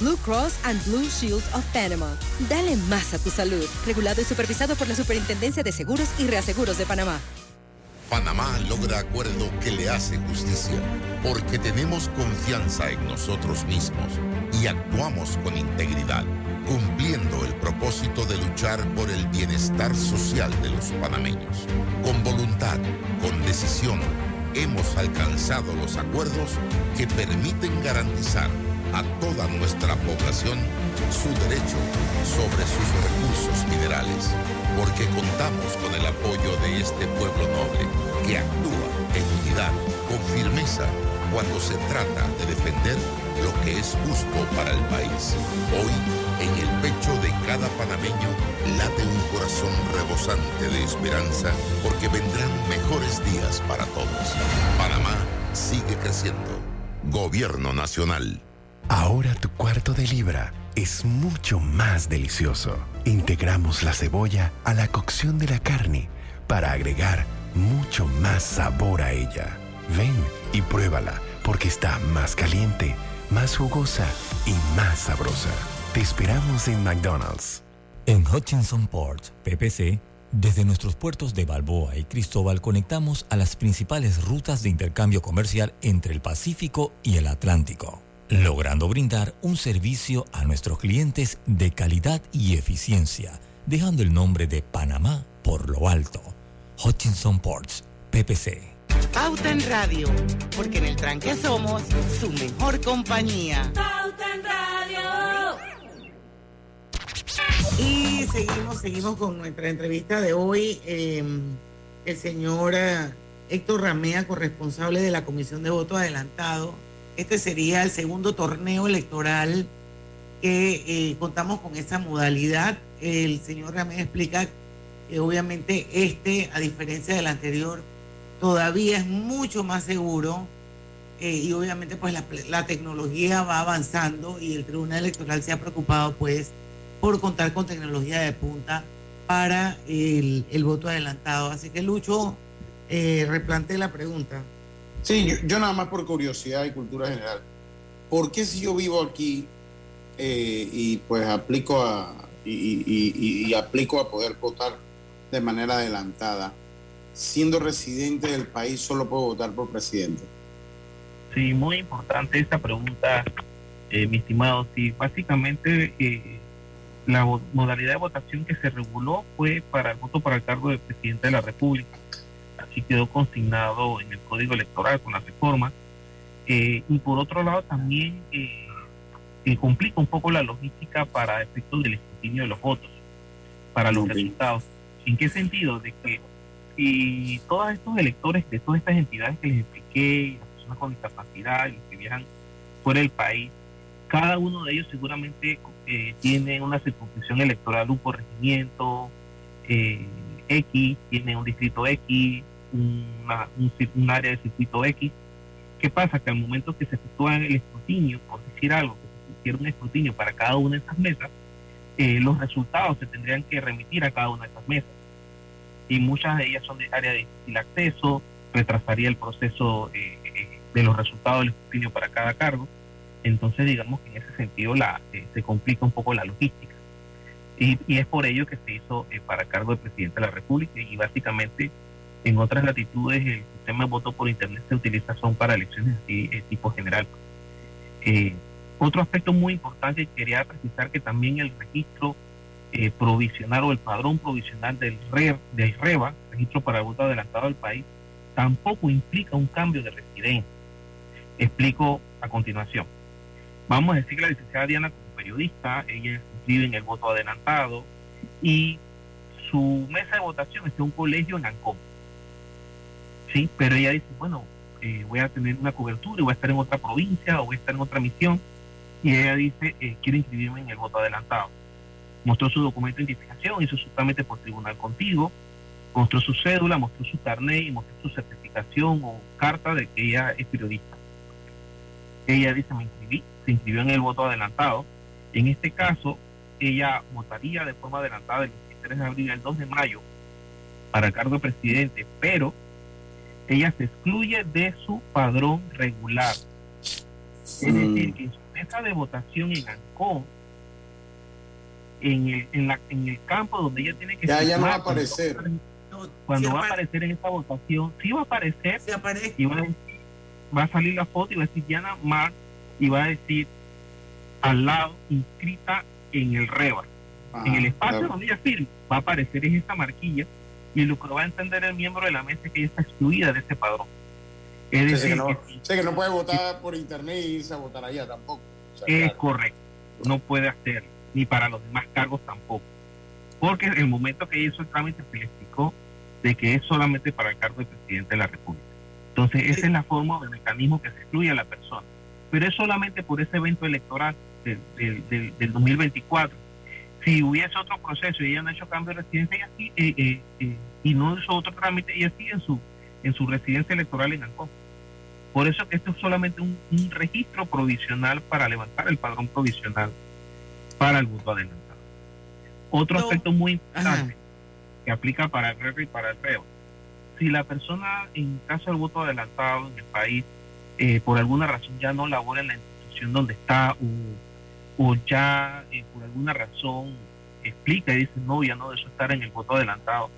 Blue Cross and Blue Shield of Panama. Dale más a tu salud. Regulado y supervisado por la Superintendencia de Seguros y Reaseguros de Panamá. Panamá logra acuerdo que le hace justicia, porque tenemos confianza en nosotros mismos y actuamos con integridad, cumpliendo el propósito de luchar por el bienestar social de los panameños. Con voluntad, con decisión, hemos alcanzado los acuerdos que permiten garantizar a toda nuestra población su derecho sobre sus recursos minerales, porque contamos con el apoyo de este pueblo noble que actúa en unidad, con firmeza, cuando se trata de defender lo que es justo para el país. Hoy, en el pecho de cada panameño late un corazón rebosante de esperanza porque vendrán mejores días para todos. Panamá sigue creciendo. Gobierno Nacional. Ahora tu cuarto de libra es mucho más delicioso. Integramos la cebolla a la cocción de la carne para agregar mucho más sabor a ella. Ven y pruébala porque está más caliente, más jugosa y más sabrosa. Te esperamos en McDonald's. En Hutchinson Port, PPC, desde nuestros puertos de Balboa y Cristóbal conectamos a las principales rutas de intercambio comercial entre el Pacífico y el Atlántico logrando brindar un servicio a nuestros clientes de calidad y eficiencia, dejando el nombre de Panamá por lo alto. Hutchinson Ports, PPC. Pauta en Radio, porque en el tranque somos su mejor compañía. Pauta en Radio. Y seguimos, seguimos con nuestra entrevista de hoy. Em, el señor eh, Héctor Ramea, corresponsable de la Comisión de Voto Adelantado. Este sería el segundo torneo electoral que eh, contamos con esa modalidad. El señor Ramea explica que obviamente este, a diferencia del anterior, todavía es mucho más seguro eh, y obviamente pues la, tecnología va avanzando y el Tribunal Electoral se ha preocupado pues por contar con tecnología de punta para el, voto adelantado. Así que Lucho, eh, replante la pregunta. Sí, yo, nada más por curiosidad y cultura general. ¿Por qué si yo vivo aquí eh, y pues aplico a y, aplico a poder votar de manera adelantada, siendo residente del país solo puedo votar por presidente? Sí, muy importante esta pregunta, eh, mi estimado. Sí, básicamente eh, la modalidad de votación que se reguló fue para el voto para el cargo de presidente de la República. Así quedó consignado en el Código Electoral con la reforma. Eh, y por otro lado también complica un poco la logística para efectos del escrutinio de los votos, para los resultados. ¿En qué sentido? De que si todos estos electores de todas estas entidades que les expliqué, las personas con discapacidad, los que viajan fuera del país, cada uno de ellos seguramente eh, tiene una circunscripción electoral, un corregimiento eh, X, tiene un distrito X, una, un, área de circuito X. ¿Qué pasa? Que al momento que se efectúa el escrutinio, por decir algo, que se hiciera un escrutinio para cada una de estas mesas, eh, los resultados se tendrían que remitir a cada una de estas mesas. Y muchas de ellas son de área de difícil acceso, retrasaría el proceso eh, eh, de los resultados del escrutinio para cada cargo. Entonces, digamos que en ese sentido la, se complica un poco la logística. Y, es por ello que se hizo para cargo del presidente de la República y básicamente en otras latitudes el sistema de voto por internet se utiliza son para elecciones de tipo general. Otro aspecto muy importante, quería precisar que también el registro eh, provisional o el padrón provisional del, del REBA, registro para el voto adelantado del país, tampoco implica un cambio de residencia. Explico a continuación. Vamos a decir que la licenciada Diana, como periodista, ella vive en el voto adelantado y su mesa de votación es en un colegio en Ancón. Sí, pero ella dice, bueno, eh, voy a tener una cobertura y voy a estar en otra provincia o voy a estar en otra misión y ella dice, eh, quiero inscribirme en el voto adelantado. Mostró su documento de identificación, hizo su trámite por tribunal contigo, mostró su cédula, mostró su carnet y mostró su certificación o carta de que ella es periodista. Ella dice, me inscribí, se inscribió en el voto adelantado. En este caso, ella votaría de forma adelantada el 23 de abril al 2 de mayo para el cargo de presidente, pero ella se excluye de su padrón regular. Es decir, que mesa de votación en Ancón, en el, en, la, en el campo donde ella tiene que ya, ya no va a aparecer. cuando va a aparecer en esta votación sí va a aparecer y va a, va a salir la foto y va a decir Diana Mar y va a decir al lado inscrita en el REBA en el espacio donde ella firma va a aparecer en esta marquilla y lo que va a entender el miembro de la mesa es que ella está excluida de ese padrón es decir, que no, sé que no puede votar por internet y irse a votar allá tampoco. es correcto, no puede hacer, ni para los demás cargos tampoco. Porque en el momento que hizo el trámite se le explicó de que es solamente para el cargo de presidente de la República. Entonces, esa es la forma del mecanismo que se excluye a la persona. Pero es solamente por ese evento electoral del, del, 2024. Si hubiese otro proceso y ella no ha hecho cambio de residencia, ella sí, eh, eh, eh, y no hizo otro trámite, ella sigue en su, en su residencia electoral en Ancón. Por eso que esto es solamente un, registro provisional para levantar el padrón provisional para el voto adelantado. Otro aspecto muy importante que aplica para el REO y para el REO. Si la persona, en caso del voto adelantado en el país, eh, por alguna razón ya no labora en la institución donde está o, ya eh, por alguna razón explica y dice, no, ya no deseo estar en el voto adelantado,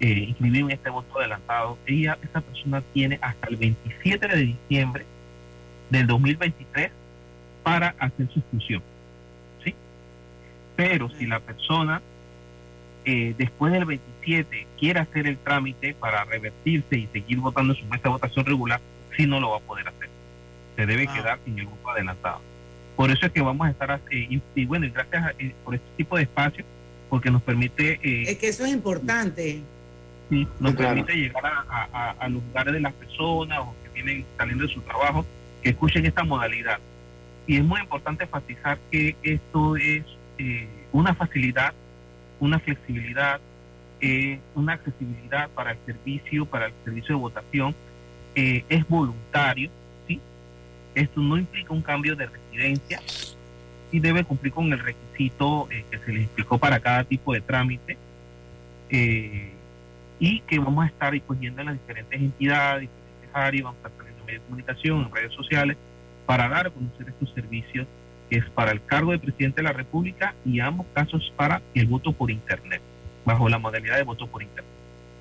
eh, en este voto adelantado, ella, esa persona tiene hasta el 27 de diciembre del 2023 para hacer su función. ¿sí? Pero si la persona eh, después del 27 quiere hacer el trámite para revertirse y seguir votando en su mesa de votación regular, sí no lo va a poder hacer. Se debe ah. quedar en el grupo adelantado. Por eso es que vamos a estar, eh, y, bueno, y gracias eh, por este tipo de espacio, porque nos permite... es que eso es importante. Sí, nos permite llegar a, los lugares de las personas o que vienen saliendo de su trabajo, que escuchen esta modalidad. Y es muy importante enfatizar que esto es una facilidad una flexibilidad, eh, una accesibilidad para el servicio, para el servicio de votación, eh, es voluntario. Esto no implica un cambio de residencia y debe cumplir con el requisito eh, que se les explicó para cada tipo de trámite y que vamos a estar disponiendo en las diferentes entidades, diferentes áreas, vamos a estar teniendo medios de comunicación, en redes sociales, para dar a conocer estos servicios que es para el cargo de presidente de la República y ambos casos para el voto por Internet, bajo la modalidad de voto por Internet.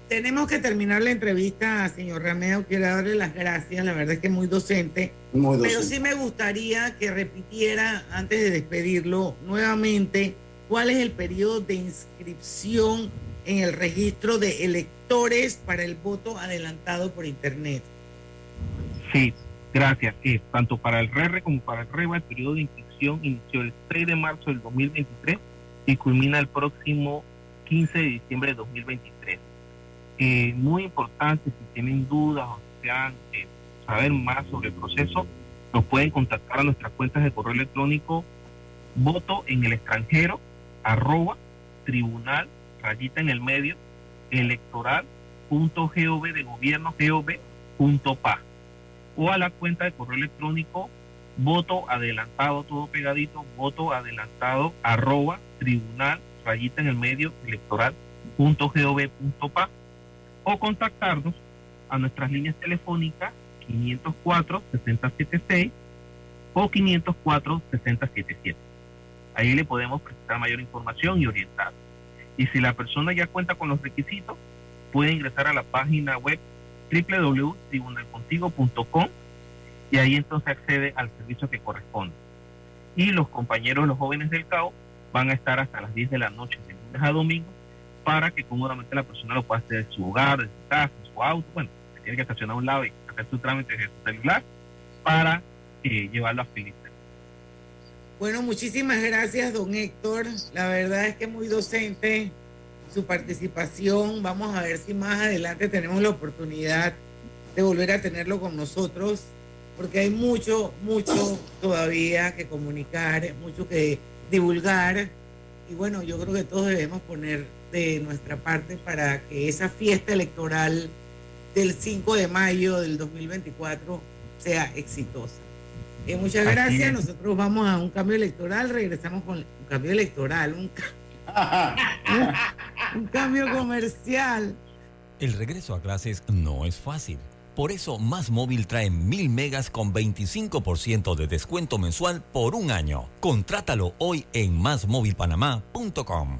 Tenemos que terminar la entrevista, señor Rameo. Quiero darle las gracias. La verdad es que es muy docente. Muy docente. Pero sí me gustaría que repitiera, antes de despedirlo, nuevamente, cuál es el periodo de inscripción en el registro de electores para el voto adelantado por Internet. Sí, gracias. Eh, tanto para el RR como para el REVA, el periodo de inscripción inició el 3 de marzo del 2023 y culmina el próximo 15 de diciembre de 2023. Eh, muy importante, si tienen dudas o desean eh, saber más sobre el proceso, nos pueden contactar a nuestras cuentas de correo electrónico voto en el extranjero arroba tribunal rayita en el medio electoral gov de gobierno gov pa. O a la cuenta de correo electrónico voto adelantado, todo pegadito, voto adelantado, arroba, tribunal, rayita en el medio, electoral, punto gov, punto pa, o contactarnos a nuestras líneas telefónicas 504-6076 o 504-6077. Ahí le podemos presentar mayor información y orientar. Y si la persona ya cuenta con los requisitos, puede ingresar a la página web www.tribunalcontigo.com y ahí entonces accede al servicio que corresponde. Y los compañeros, los jóvenes del CAO, van a estar hasta las 10 de la noche, de lunes a domingo, para que cómodamente la persona lo pueda hacer en su hogar, en su casa, en su auto, bueno, tiene que estacionar a un lado y hacer su trámite en su celular para eh, llevarlo a Filipe. Bueno, muchísimas gracias, don Héctor. La verdad es que muy docente su participación. Vamos a ver si más adelante tenemos la oportunidad de volver a tenerlo con nosotros porque hay mucho, mucho todavía que comunicar, mucho que divulgar. Y bueno, yo creo que todos debemos poner de nuestra parte para que esa fiesta electoral del 5 de mayo del 2024 sea exitosa. Eh, muchas gracias. Nosotros vamos a un cambio electoral, regresamos con un cambio electoral, un, un cambio comercial. El regreso a clases no es fácil. Por eso Más Móvil trae mil megas con 25% de descuento mensual por un año. Contrátalo hoy en másmóvilpanamá.com.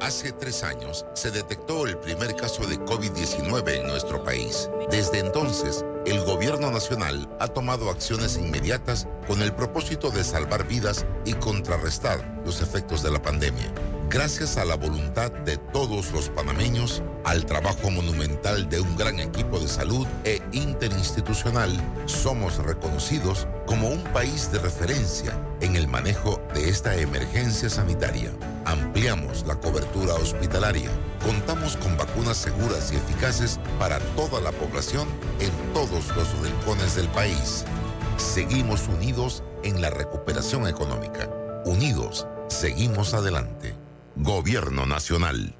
Hace tres años se detectó el primer caso de COVID-19 en nuestro país. Desde entonces, el gobierno nacional ha tomado acciones inmediatas con el propósito de salvar vidas y contrarrestar los efectos de la pandemia. Gracias a la voluntad de todos los panameños, al trabajo monumental de un gran equipo de salud e interinstitucional, somos reconocidos como un país de referencia en el manejo de esta emergencia sanitaria. Ampliamos la cobertura hospitalaria contamos con vacunas seguras y eficaces para toda la población en todos los rincones del país. Seguimos unidos en la recuperación económica. Unidos, seguimos adelante. Gobierno Nacional.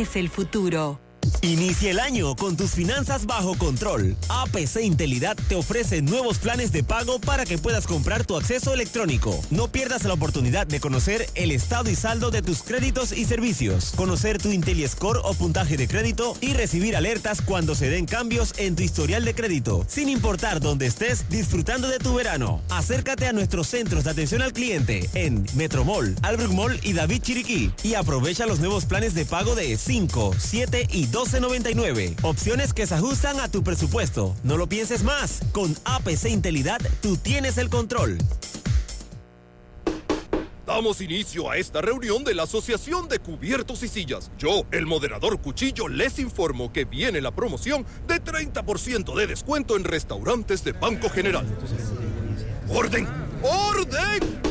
es el futuro. Inicia el año con tus finanzas bajo control. APC Intelidad te ofrece nuevos planes de pago para que puedas comprar tu acceso electrónico. No pierdas la oportunidad de conocer el estado y saldo de tus créditos y servicios, conocer tu IntelliScore o puntaje de crédito y recibir alertas cuando se den cambios en tu historial de crédito, sin importar dónde estés disfrutando de tu verano. Acércate a nuestros centros de atención al cliente en Metromall, Albrook Mall y David Chiriquí y aprovecha los nuevos planes de pago de 5, 7 y 12.99. Opciones que se ajustan a tu presupuesto. No lo pienses más. Con APC Intelidad, tú tienes el control. Damos inicio a esta reunión de la Asociación de Cubiertos y Sillas. Yo, el moderador Cuchillo, les informo que viene la promoción de 30% de descuento en restaurantes de Banco General. ¡Orden! ¡Orden!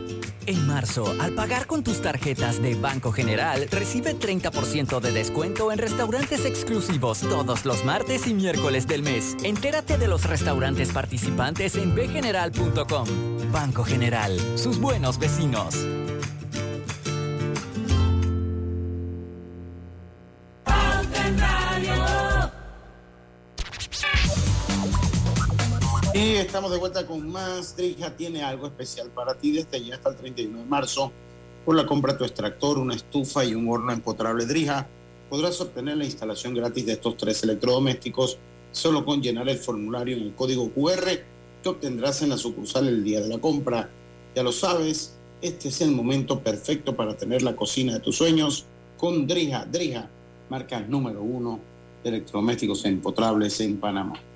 En marzo, al pagar con tus tarjetas de Banco General, recibe 30% de descuento en restaurantes exclusivos todos los martes y miércoles del mes. Entérate de los restaurantes participantes en bgeneral.com. Banco General, sus buenos vecinos. Estamos de vuelta con más. Drija tiene algo especial para ti desde ya hasta el 31 de marzo. Por la compra de tu extractor, una estufa y un horno empotrable Drija, podrás obtener la instalación gratis de estos tres electrodomésticos solo con llenar el formulario en el código QR que obtendrás en la sucursal el día de la compra. Ya lo sabes, este es el momento perfecto para tener la cocina de tus sueños con Drija. Drija, marca número uno de electrodomésticos empotrables en Panamá.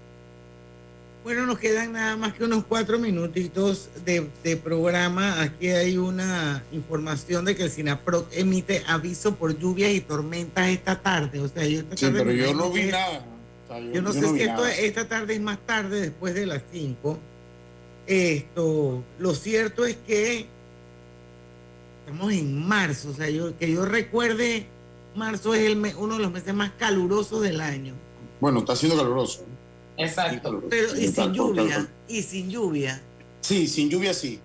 Bueno, nos quedan nada más que unos cuatro minutitos de, programa. Aquí hay una información de que el SINAPROC emite aviso por lluvias y tormentas esta tarde. O sea, yo esta sí, pero yo no vi nada. yo, no sé si esto, esta tarde es más tarde, después de las cinco. Esto, lo cierto es que estamos en marzo. O sea, yo, que yo recuerde, marzo es el uno de los meses más calurosos del año. Bueno, está siendo caluroso. Exacto. Pero y sin lluvia, y sin lluvia. Sí, sin lluvia sí.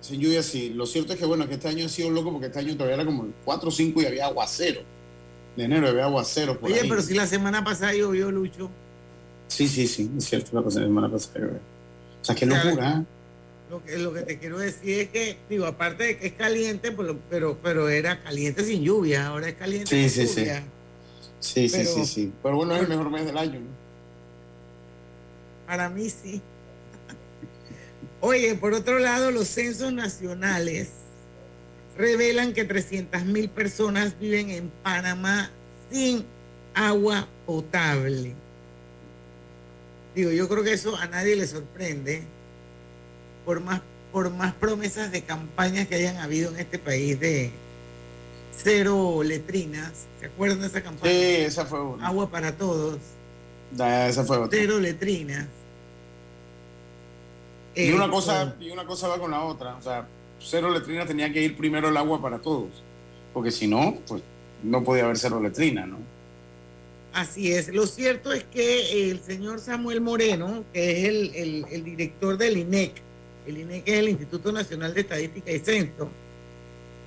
Sin lluvia sí. Lo cierto es que bueno, que este año ha sido loco porque este año todavía era como el 4 o 5 y había aguacero. De enero había aguacero Oye, pero si la semana pasada llovió, Lucho. Sí, sí, sí, es cierto, la semana pasada llovió. O sea, qué locura. ¿eh? Lo que, lo que te quiero decir es que, digo, aparte de que es caliente, pero, pero, pero era caliente sin lluvia, ahora es caliente sí, sin sí, lluvia. Sí, sí, sí, sí. Pero bueno, es el mejor mes del año. ¿no? Para mí sí. Oye, por otro lado, los censos nacionales revelan que 300 mil personas viven en Panamá sin agua potable. Digo, yo creo que eso a nadie le sorprende, por más, por más promesas de campañas que hayan habido en este país de cero letrinas. ¿Se acuerdan de esa campaña? Sí, esa fue una. Agua para todos. esa fue otra. Cero letrinas. Y una, cosa, y una cosa va con la otra. O sea, cero letrina tenía que ir primero el agua para todos. Porque si no, pues no podía haber cero letrina, ¿no? Así es. Lo cierto es que el señor Samuel Moreno, que es el, director del INEC, el INEC es el Instituto Nacional de Estadística y Censo,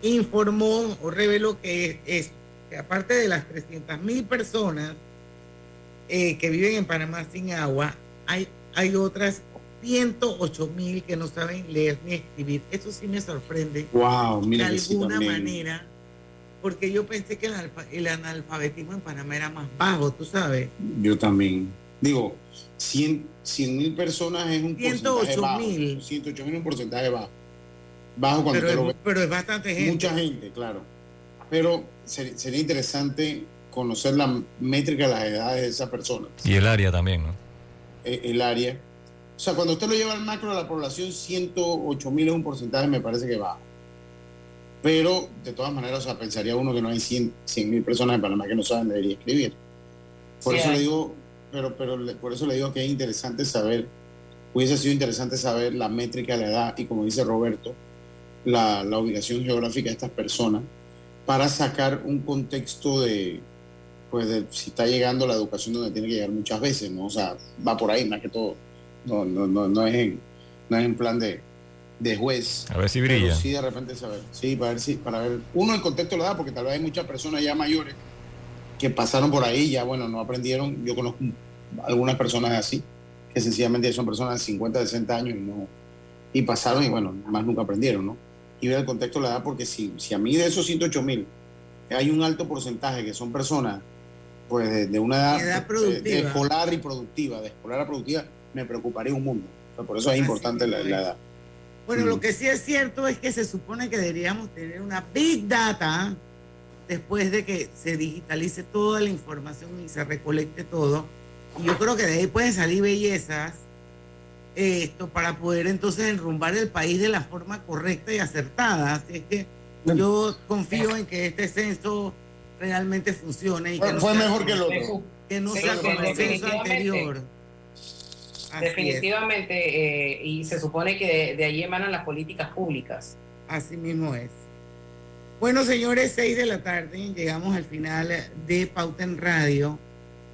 informó o reveló que, es, que aparte de las 300 mil personas eh, que viven en Panamá sin agua, hay, hay otras 108 mil que no saben leer ni escribir. Eso sí me sorprende. Wow, de alguna manera, porque yo pensé que el, analfabetismo en Panamá era más bajo, tú sabes. Yo también. Digo, 100 mil personas es un 108 mil. 108 mil es un porcentaje bajo. Bajo cuando pero, pero es bastante gente. Mucha gente, claro. Pero sería interesante conocer la métrica de las edades de esa persona. Y el área también, ¿no? Eh, el, área. O sea, cuando usted lo lleva al macro de la población, 108 mil es un porcentaje, me parece que bajo. Pero, de todas maneras, o sea, pensaría uno que no hay 100 mil personas en Panamá que no saben leer y escribir. Por eso le digo, pero, pero por eso le digo que es interesante saber, hubiese sido interesante saber la métrica de la edad y, como dice Roberto, la, la ubicación geográfica de estas personas para sacar un contexto de, pues si está llegando la educación donde tiene que llegar muchas veces, ¿no? O sea, va por ahí más que todo. No, no, no, no es en, no es en plan de, de juez. A ver si brilla. sí, de repente saber. Sí, para ver si, para ver. Uno el contexto lo da, porque tal vez hay muchas personas ya mayores que pasaron por ahí, ya bueno, no aprendieron. Yo conozco algunas personas así, que sencillamente son personas de 50, 60 años y no, y pasaron y bueno, más nunca aprendieron, ¿no? Y ver el contexto la da porque si, si a mí de esos 108 mil hay un alto porcentaje que son personas pues de, una edad, de, escolar y productiva, de escolar a productiva, me preocuparía un mundo. por eso es importante la, edad. Bueno, lo que sí es cierto es que se supone que deberíamos tener una big data después de que se digitalice toda la información y se recolecte todo. Y yo creo que de ahí pueden salir bellezas esto para poder entonces enrumbar el país de la forma correcta y acertada. Así es que yo confío en que este censo realmente funcione. Y que fue mejor que el otro. Que no sea como el censo anterior. Definitivamente, eh, y se supone que de, ahí emanan las políticas públicas. Así mismo es. Bueno, señores, seis de la tarde, llegamos al final de Pauta en Radio.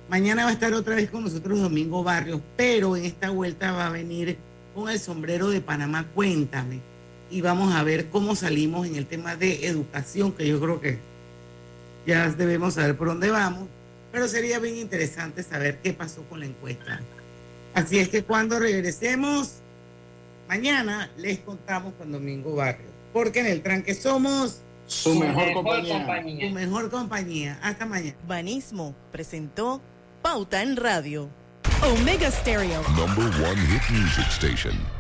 Mañana va a estar otra vez con nosotros Domingo Barrios, pero en esta vuelta va a venir con el sombrero de Panamá. Cuéntame. Y vamos a ver cómo salimos en el tema de educación, que yo creo que ya debemos saber por dónde vamos, pero sería bien interesante saber qué pasó con la encuesta. Así es que cuando regresemos, mañana les contamos con Domingo Barrio, porque en el tranque somos su, mejor, compañía. Su mejor compañía. Hasta mañana. Banismo presentó Pauta en Radio. Omega Stereo. Number one hit music station.